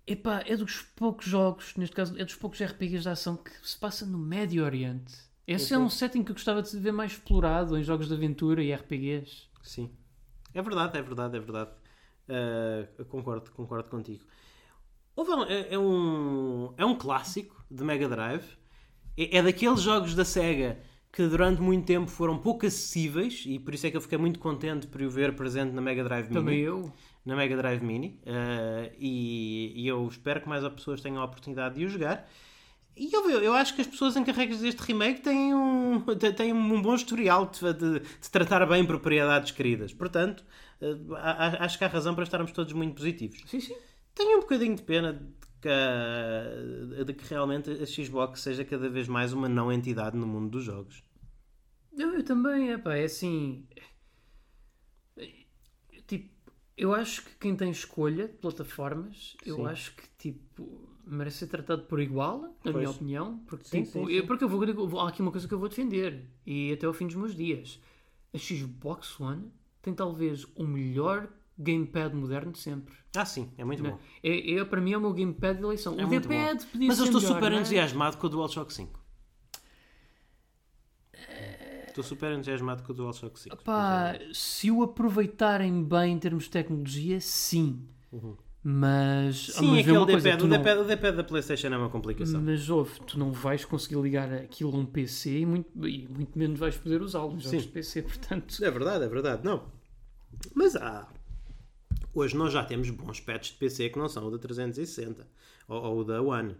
Epá, é dos poucos jogos, neste caso, é dos poucos RPGs de ação que se passa no Médio Oriente. Esse é Ok. um setting que eu gostava de ver mais explorado em jogos de aventura e RPGs. Sim. É verdade, é verdade, é verdade. Eu concordo, concordo contigo. Houve é, é um, é um clássico de Mega Drive. É, é daqueles jogos da SEGA que durante muito tempo foram pouco acessíveis e por isso é que eu fiquei muito contente por o ver presente na Mega Drive Mini. Também eu. Na Mega Drive Mini. Ah, e, e eu espero que mais pessoas tenham a oportunidade de o jogar. E eu, eu acho que as pessoas encarregues deste remake têm um, [LAUGHS] têm um bom historial de, de- de tratar bem propriedades queridas. Portanto, a- acho que há razão para estarmos todos muito positivos. Sim, sim. Tenho um bocadinho de pena que, a- de que realmente a Xbox seja cada vez mais uma não entidade no mundo dos jogos. Eu, eu também, epá, é assim. Tipo, eu acho que quem tem escolha de plataformas, eu Sim. acho que tipo merece ser tratado por igual, na Pois. minha opinião. Porque, Sim, tipo, sim, eu- porque eu vou, eu vou- há aqui uma coisa que eu vou defender e até ao fim dos meus dias. A Xbox One tem talvez o melhor gamepad moderno de sempre. Ah, sim, é muito bom. É, é, para mim é o meu gamepad de eleição. É o D-pad podia Mas eu estou melhor, super não é? entusiasmado com o DualShock 5. Estou super entusiasmado com o DualShock 5. Pá, se o aproveitarem bem em termos de tecnologia, sim. Mas, Sim, mas aquele D-pad, o não- D-pad- o D-pad da PlayStation é uma complicação. Mas ouve, tu não vais conseguir ligar aquilo a um PC e muito, e muito menos vais poder usá-lo nos jogos de PC, [LAUGHS] portanto. É verdade, é verdade. Não. Mas há. Hoje nós já temos bons pads de PC que não são o da 360 ou, ou o da One.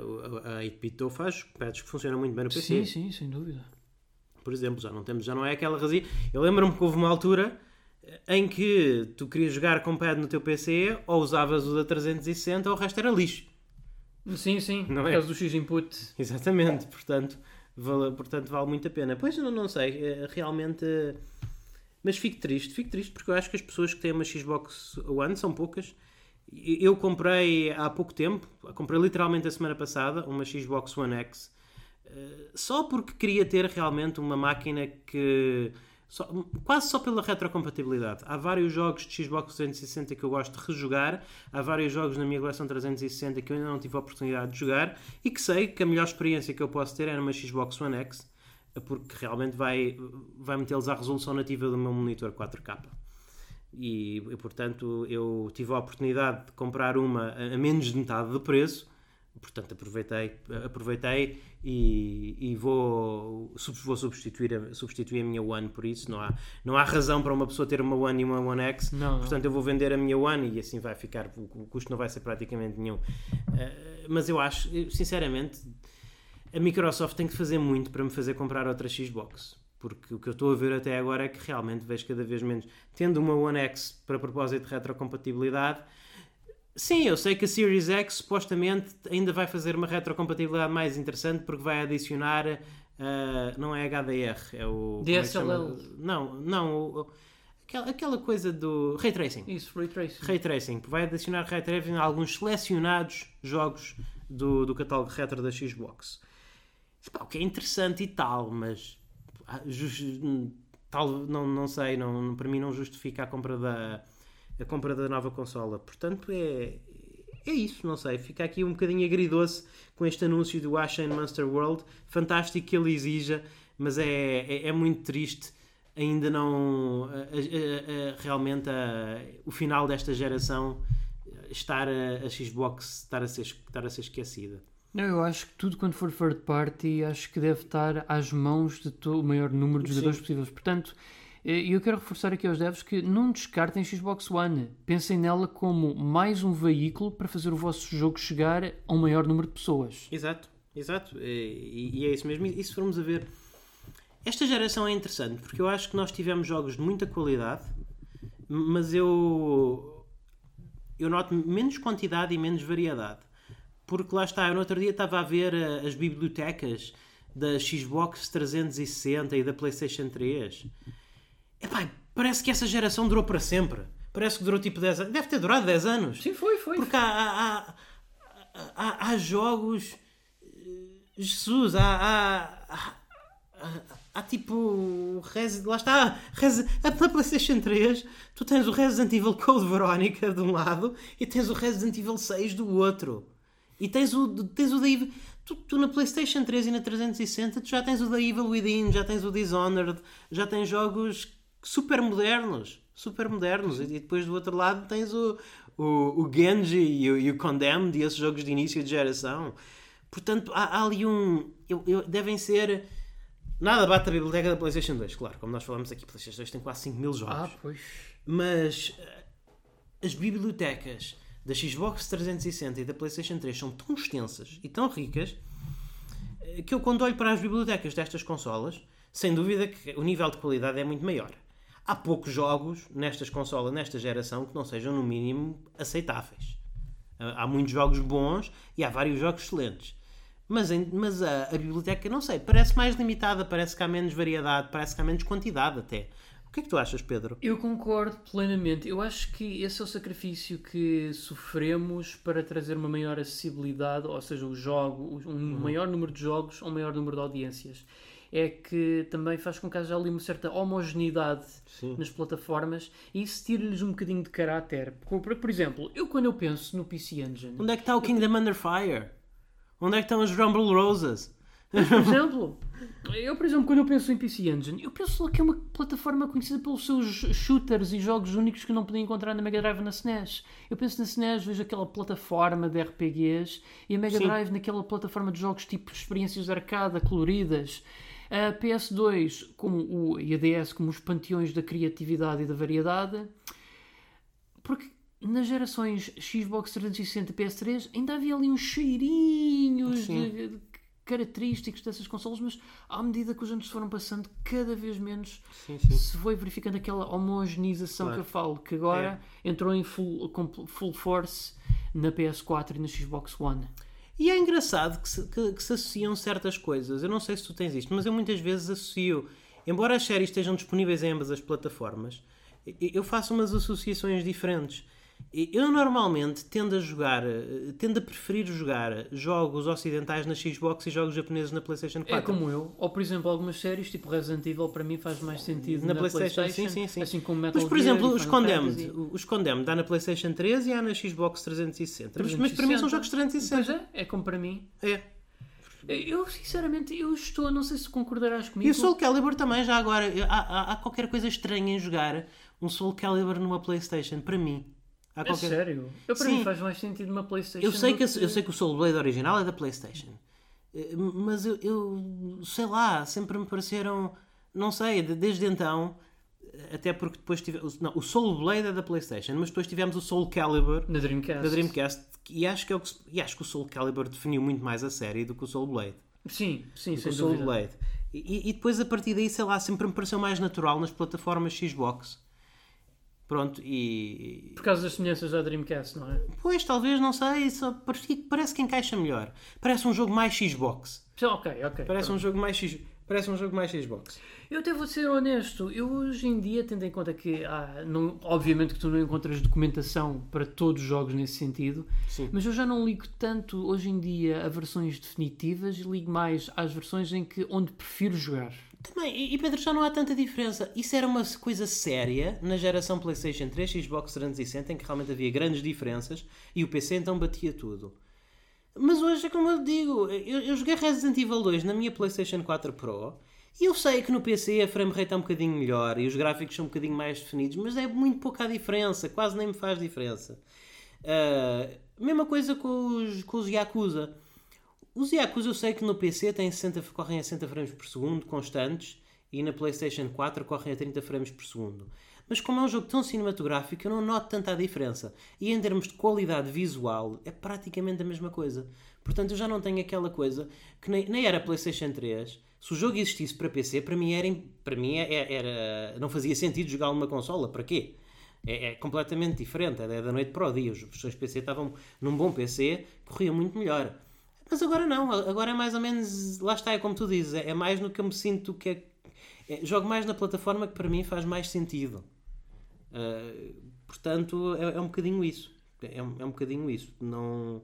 O- a 8-bit faz pads que funcionam muito bem no PC. Sim, sim, sem dúvida. Por exemplo, já não, temos, já não é aquela razia. Eu lembro-me que houve uma altura em que tu querias jogar com pad no teu PC ou usavas o da 360 ou o resto era lixo. Sim, sim, Não por é? causa do X-Input. Exatamente, portanto vale, portanto, vale muito a pena. Pois eu não, não sei, eh, realmente. Mas fico triste, fico triste porque eu acho que as pessoas que têm uma Xbox One são poucas. Eu comprei há pouco tempo, comprei literalmente a semana passada, uma Xbox One X, eh, só porque queria ter realmente uma máquina que. só- quase só pela retrocompatibilidade. Há vários jogos de Xbox 360 que eu gosto de rejogar, há vários jogos na minha coleção 360 que eu ainda não tive a oportunidade de jogar e que sei que a melhor experiência que eu posso ter é numa Xbox One X, porque realmente vai, vai metê-los à resolução nativa do meu monitor 4K. E, e, portanto eu tive a oportunidade de comprar uma a a menos de metade do preço portanto aproveitei aproveitei e, e vou, vou substituir, a, substituir a minha One por isso não há, não há razão para uma pessoa ter uma One e uma One X Não, não. portanto eu vou vender a minha One e assim vai ficar o, o custo não vai ser praticamente nenhum Eh, mas eu acho sinceramente a Microsoft tem que fazer muito para me fazer comprar outra Xbox. Porque o que eu estou a ver até agora é que realmente vejo cada vez menos. Tendo uma One X para propósito de retrocompatibilidade, sim, eu sei que a Series X supostamente ainda vai fazer uma retrocompatibilidade mais interessante porque vai adicionar. ah, não é HDR, é o. como é? DSLL. Não, não. o- o- aquela, aquela coisa do. Ray Tracing. Isso, Ray Tracing. Ray Tracing, vai adicionar Ray Tracing a alguns selecionados jogos do, do catálogo retro da Xbox. O que é interessante e tal, mas ah, tal, não, não sei, não, para mim não justifica a compra da, a compra da nova consola. Portanto, é, é isso, não sei. Fica aqui um bocadinho agridoce com este anúncio do Ashen Monster World. Fantástico que ele exija, mas é, é, é muito triste ainda não a- a- a- realmente o final desta geração estar a Xbox estar a ser, estar a ser esquecida. Não, eu acho que tudo quando for third party, acho que deve estar às mãos de o maior número de Sim. jogadores possíveis. Portanto, eh, eu quero reforçar aqui aos devs que não descartem Xbox One. Pensem nela como mais um veículo para fazer o vosso jogo chegar a um maior número de pessoas. Exato, exato. E, e é isso mesmo. E se formos a ver, esta geração é interessante porque eu acho que nós tivemos jogos de muita qualidade, mas eu eu noto menos quantidade e menos variedade. Porque lá está, eu no outro dia estava a ver eh, as bibliotecas da Xbox 360 e da PlayStation 3. Epá, parece que essa geração durou para sempre. Parece que durou tipo 10 anos. Deve ter durado 10 anos. Sim, foi, foi. Porque há, há, há, há- jogos. eh, Jesus, há. há, há, tipo. Lá está. Resi- a PlayStation 3, tu tens o Resident Evil Code Veronica de um lado e tens o Resident Evil 6 do outro. E tens o, tens o da Evil. Tu, tu na PlayStation 3 e na 360 tu já tens o da Evil Within, já tens o Dishonored, já tens jogos super modernos. Super modernos. E depois do outro lado tens o, o, o Genji e o, e o Condemned e esses jogos de início de geração. Portanto, há, há ali um. eu- eu- devem ser. Nada bate a biblioteca da PlayStation 2, claro. Como nós falamos aqui, PlayStation 2 tem quase 5 mil jogos. Ah, pois. Mas eh, as bibliotecas da Xbox 360 e da PlayStation 3 são tão extensas e tão ricas eh, que eu, quando olho para as bibliotecas destas consolas, sem dúvida que o nível de qualidade é muito maior. Há poucos jogos nestas consolas, nesta geração, que não sejam, no mínimo, aceitáveis. Há há muitos jogos bons e há vários jogos excelentes. Mas, mas a, a biblioteca, não sei, parece mais limitada, parece que há menos variedade, parece que há menos quantidade até. O que é que tu achas, Pedro? Eu concordo plenamente. Eu acho que esse é o sacrifício que sofremos para trazer uma maior acessibilidade, ou seja, o jogo, um maior número de jogos, um maior número de audiências. É que também faz com que haja ali uma certa homogeneidade Sim. nas plataformas e isso tira-lhes um bocadinho de caráter. Por, por exemplo, eu quando eu penso no PC Engine, Onde é que está o Kingdom Under Fire? Onde é que estão os Rumble Roses? por [LAUGHS] exemplo, Eu, por exemplo, quando eu penso em PC Engine, eu penso que é uma plataforma conhecida pelos seus shooters e jogos únicos que não podia encontrar na Mega Drive na SNES. Eu penso na SNES, vejo aquela plataforma de RPGs e a Mega Sim. Drive naquela plataforma de jogos tipo experiências de arcada, coloridas. A PS2 como o, e a DS como os panteões da criatividade e da variedade. Porque nas gerações Xbox 360 e PS3 ainda havia ali uns cheirinhos de, de característicos dessas consoles, mas à medida que os anos foram passando, cada vez menos Sim, sim. se foi verificando aquela homogeneização Claro. que eu falo, que agora entrou em full, full force na PS4 e na Xbox One. E é engraçado que se, que- que se associam certas coisas. Eu não sei se tu tens isto, mas eu muitas vezes associo. Embora as séries estejam disponíveis em ambas as plataformas, eu faço umas associações diferentes. Eu normalmente tendo a jogar, eh, tendo a preferir jogar jogos ocidentais na Xbox e jogos japoneses na PlayStation 4. É como eu. Ou, por exemplo, algumas séries, tipo Resident Evil, para mim faz mais sentido Na na, PlayStation, PlayStation, sim, sim, sim. assim como Metal Mas, por Gear exemplo, os Condemned, Fantasy. os Condemned dá na PlayStation 3 e há na Xbox 360. Mas, mas para mim são jogos 360. Pois é, é como para mim. É. Eu, sinceramente, eu estou, não sei se concordarás comigo. E o Soul Calibur também, já agora, há, há- há qualquer coisa estranha em jogar um Soul Calibur numa PlayStation, para mim. Há É qualquer... sério? Eu, para Sim. mim faz mais sentido uma PlayStation. Eu sei, do que, eu sei que o Soul Blade original é da PlayStation, Eh, mas eu, eu sei lá, sempre me pareceram, não sei, de- desde então, até porque depois tive, o- não, o Soul Blade é da PlayStation, mas depois tivemos o Soul Calibur Na Dreamcast. da Dreamcast e acho que, é o que, e acho que o Soul Calibur definiu muito mais a série do que o Soul Blade. Sim, sim, o sem Soul dúvida. Blade. E, e depois a partir daí, sei lá, sempre me pareceu mais natural nas plataformas Xbox. Pronto, e. Por causa das semelhanças da Dreamcast, não é? Pois, talvez, não sei, só parece, que encaixa melhor. Parece um jogo mais Xbox. Ok, ok. Parece um jogo mais X. Parece um jogo mais Xbox. Eu até vou ser honesto, eu hoje em dia, tendo em conta que, ah, não, obviamente que tu não encontras documentação para todos os jogos nesse sentido, Sim. mas eu já não ligo tanto hoje em dia a versões definitivas, ligo mais às versões em que onde prefiro jogar. Também, e Pedro, já não há tanta diferença. Isso era uma coisa séria na geração PlayStation 3, Xbox 360, em que realmente havia grandes diferenças e o PC então batia tudo. Mas hoje é como eu digo, eu, eu joguei Resident Evil 2 na minha PlayStation 4 Pro e eu sei que no PC a frame rate é um bocadinho melhor e os gráficos são um bocadinho mais definidos, mas é muito pouca a diferença, quase nem me faz diferença. Ah, mesma coisa com os, com os Yakuza. Os Yakuza eu sei que no PC têm 60, correm a 60 frames por segundo constantes e na PlayStation 4 correm a 30 frames por segundo. Mas como é um jogo tão cinematográfico, eu não noto tanta diferença. E em termos de qualidade visual, é praticamente a mesma coisa. Portanto, eu já não tenho aquela coisa que nem, nem era PlayStation 3. Se o jogo existisse para PC, para mim era, para mim é- era, não fazia sentido jogar numa consola. Para quê? É, é completamente diferente. É da noite para o dia. Os versões PC estavam num bom PC, corria muito melhor. Mas agora não, agora é mais ou menos, lá está, é como tu dizes, é é mais no que eu me sinto que é, é- jogo mais na plataforma que para mim faz mais sentido. Uh, portanto, é, é um bocadinho isso. É, um- é um bocadinho isso. Não,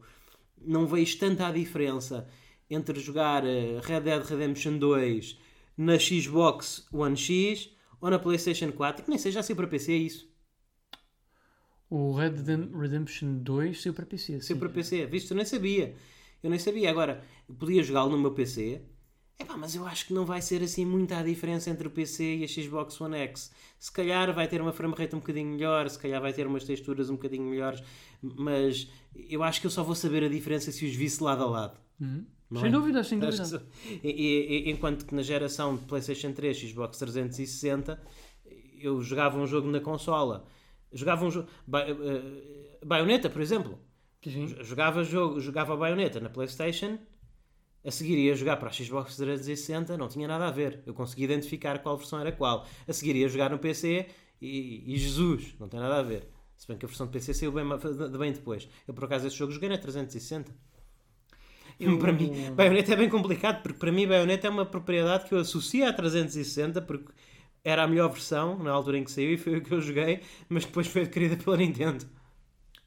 não vejo tanta a diferença entre jogar uh, Red Dead Redemption 2 na Xbox One X ou na PlayStation 4, que nem seja assim para PC, é isso. O Red Dead Redemption 2 saiu para PC. Saiu para PC. Visto, eu nem sabia. Eu nem sabia. Agora, podia jogá-lo no meu PC. Epá, mas eu acho que não vai ser assim muita a diferença entre o PC e a Xbox One X. Se calhar vai ter uma frame rate um bocadinho melhor, se calhar vai ter umas texturas um bocadinho melhores, mas eu acho que eu só vou saber a diferença se os visse lado a lado. Não Sem é? dúvida, sem Acho dúvida. que só- e- e- enquanto que na geração de PlayStation 3 Xbox 360 eu jogava um jogo na consola. Jogava um jogo. Ba eh, Bayonetta, por exemplo. Sim. Jogava, jogo, jogava a baioneta na Playstation, a seguir ia jogar para a Xbox 360, não tinha nada a ver. Eu conseguia identificar qual versão era qual. A seguir ia jogar no PC e, e Jesus, não tem nada a ver. Se bem que a versão de PC saiu bem, bem depois. Eu por acaso esse jogo joguei na 360. Eu- Para mim, Bayonetta é bem complicado, porque para mim Bayonetta é uma propriedade que eu associo à 360, porque era a melhor versão na altura em que saiu e foi o que eu joguei, mas depois foi adquirida pela Nintendo.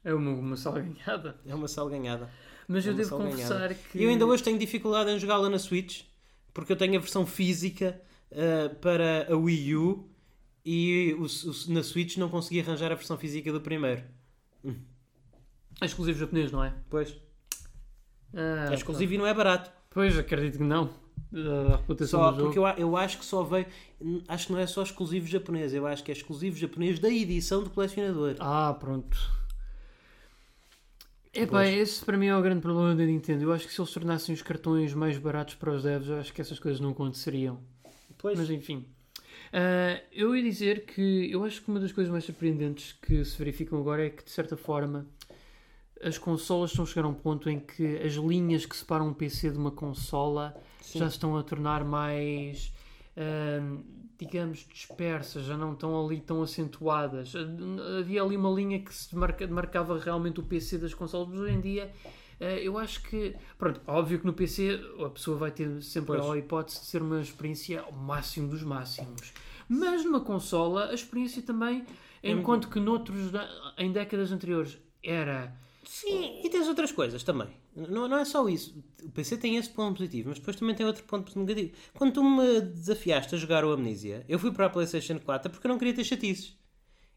É uma, uma salganhada. É uma salganhada. Mas É eu devo confessar que. Eu ainda hoje tenho dificuldade em jogá-la na Switch, porque eu tenho a versão física uh, para a Wii U e o- o- na Switch não consegui arranjar a versão física do primeiro. É exclusivo japonês, não é? Pois. Ah, é exclusivo e não é barato. Pois, acredito que não. reputação Só porque eu, eu acho que só veio. Acho que não é só exclusivo japonês, eu acho que é exclusivo japonês da edição do colecionador. Ah, pronto. Epá, esse para mim é o grande problema da Nintendo. Eu acho que se eles tornassem os cartões mais baratos para os devs, eu acho que essas coisas não aconteceriam. Pois. Mas enfim. Ah, eu ia dizer que eu acho que uma das coisas mais surpreendentes que se verificam agora é que, de certa forma, as consolas estão a chegar a um ponto em que as linhas que separam um PC de uma consola Sim. já se estão a tornar mais, ah, digamos, dispersas, já não estão ali tão acentuadas. Havia ali uma linha que se marca- marcava realmente o PC das consolas, mas hoje em dia. ah, Eu acho que, pronto, óbvio que no PC a pessoa vai ter sempre Pois. a hipótese de ser uma experiência ao máximo dos máximos. Mas numa consola, a experiência também, enquanto que noutros, em décadas anteriores, era Sim, e tens outras coisas também. Não, não é só isso. O PC tem esse ponto positivo, mas depois também tem outro ponto negativo. Quando tu me desafiaste a jogar o Amnesia, eu fui para a PlayStation 4 porque eu não queria ter chatices.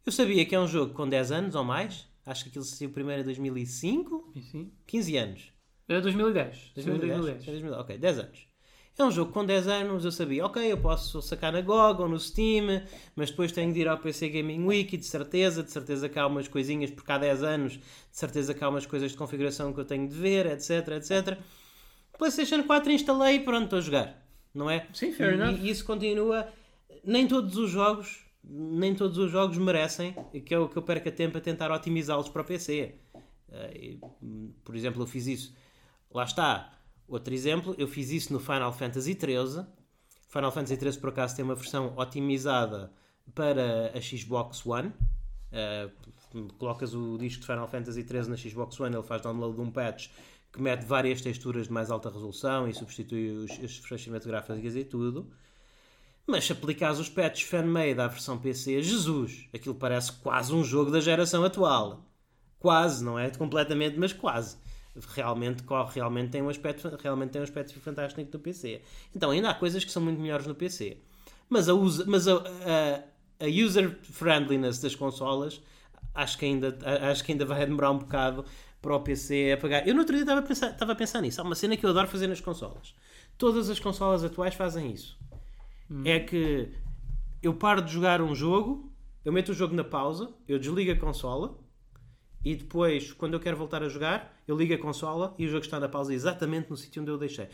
Eu sabia que é um jogo com 10 anos ou mais. Acho que aquilo saiu primeiro em 2005. Enfim. 15 anos. Era 2010. 2010? 2010. É 2010. Ok, 10 anos. É um jogo com 10 anos, eu sabia, ok, eu posso sacar na GOG ou no Steam, mas depois tenho de ir ao PC Gaming Wiki, de certeza, de certeza que há umas coisinhas, porque há 10 anos, de certeza que há umas coisas de configuração que eu tenho de ver, etc, etc. PlayStation 4 instalei e pronto, estou a jogar, não é? Sim, fair e, enough. e isso continua. Nem todos os jogos, nem todos os jogos merecem que eu, que eu perca tempo a tentar otimizá-los para o PC. Eh, por exemplo, eu fiz isso. Lá está. Outro exemplo, eu fiz isso no Final Fantasy XIII. Final Fantasy XIII, por acaso, tem uma versão otimizada para a Xbox One. Eh, colocas o disco de Final Fantasy XIII na Xbox One, ele faz download de um patch que mete várias texturas de mais alta resolução e substitui os, as expressões cinematográficas e tudo. Mas se aplicares os patches fan-made à versão PC, Jesus, aquilo parece quase um jogo da geração atual. Quase, não é completamente, mas quase. Realmente corre, realmente tem um aspecto, realmente tem um aspecto fantástico no PC. Então ainda há coisas que são muito melhores no PC. Mas a, usa, mas a, a, a user friendliness das consolas acho que, ainda, acho que ainda vai demorar um bocado para o PC a pagar. Eu no outro dia estava a pensar, estava a pensar nisso. Há uma cena que eu adoro fazer nas consolas. Todas as consolas atuais fazem isso. É que eu paro de jogar um jogo, eu meto o jogo na pausa, eu desligo a consola e depois, quando eu quero voltar a jogar, eu ligo a consola e o jogo está na pausa exatamente no sítio onde eu deixei.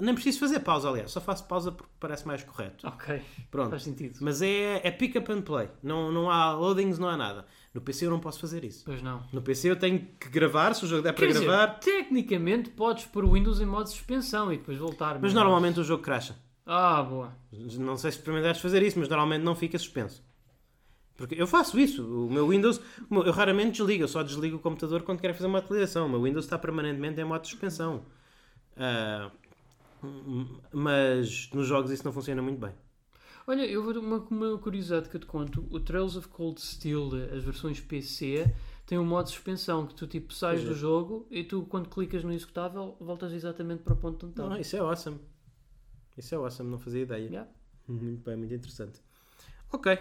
Nem preciso fazer pausa, aliás, só faço pausa porque parece mais correto. Ok. Pronto. Faz sentido. Mas é, é pick up and play. Não, não há loadings, não há nada. No PC eu não posso fazer isso. Pois não. No PC eu tenho que gravar, se o jogo der para Quer dizer, gravar. tecnicamente podes pôr o Windows em modo suspensão e depois voltar. Mas normalmente o jogo crasha. Ah, boa. Não sei se experimentaste fazer isso, mas normalmente não fica suspenso. Porque eu faço isso. O meu Windows, eu raramente desligo, eu só desligo o computador quando quero fazer uma atualização. O meu Windows está permanentemente em modo de suspensão. Ah, mas nos jogos isso não funciona muito bem. Olha, eu vou uma, uma curiosidade que eu te conto. O Trails of Cold Steel, as versões PC, tem um modo de suspensão que tu tipo sais Pois é. do jogo e tu quando clicas no executável voltas exatamente para o ponto onde Não, estava. isso é awesome. Isso é awesome, não fazia ideia. Yeah. Muito bem, muito interessante. Ok.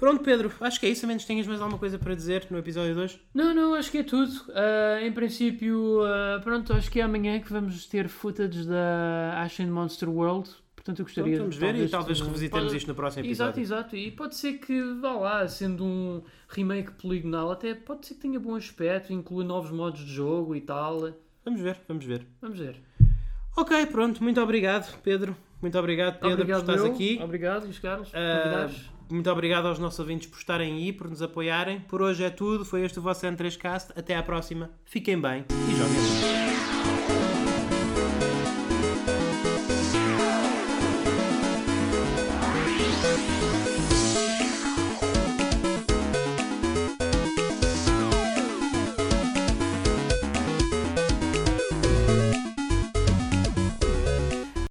Pronto, Pedro, acho que é isso. A menos tenhas mais alguma coisa para dizer no episódio 2. Não, não, acho que é tudo. Ah, em princípio, ah, pronto, acho que é amanhã que vamos ter footage da Ashen Monster World. Portanto, eu gostaria Pronto, vamos ver e talvez de- revisitemos pode- isto no próximo Exato, episódio. exato. E pode ser que, vá lá, sendo um remake poligonal, até pode ser que tenha bom aspecto, inclua novos modos de jogo e tal. Vamos ver, vamos ver. Vamos ver. Ok, pronto. Muito obrigado, Pedro. Muito obrigado, Pedro, obrigado, por estares eu. aqui. Obrigado, Luís Carlos. Ah, Convidados. Muito obrigado aos nossos ouvintes por estarem aí, por nos apoiarem. Por hoje é tudo. Foi este o vosso N3Cast. Até à próxima. Fiquem bem e joguem.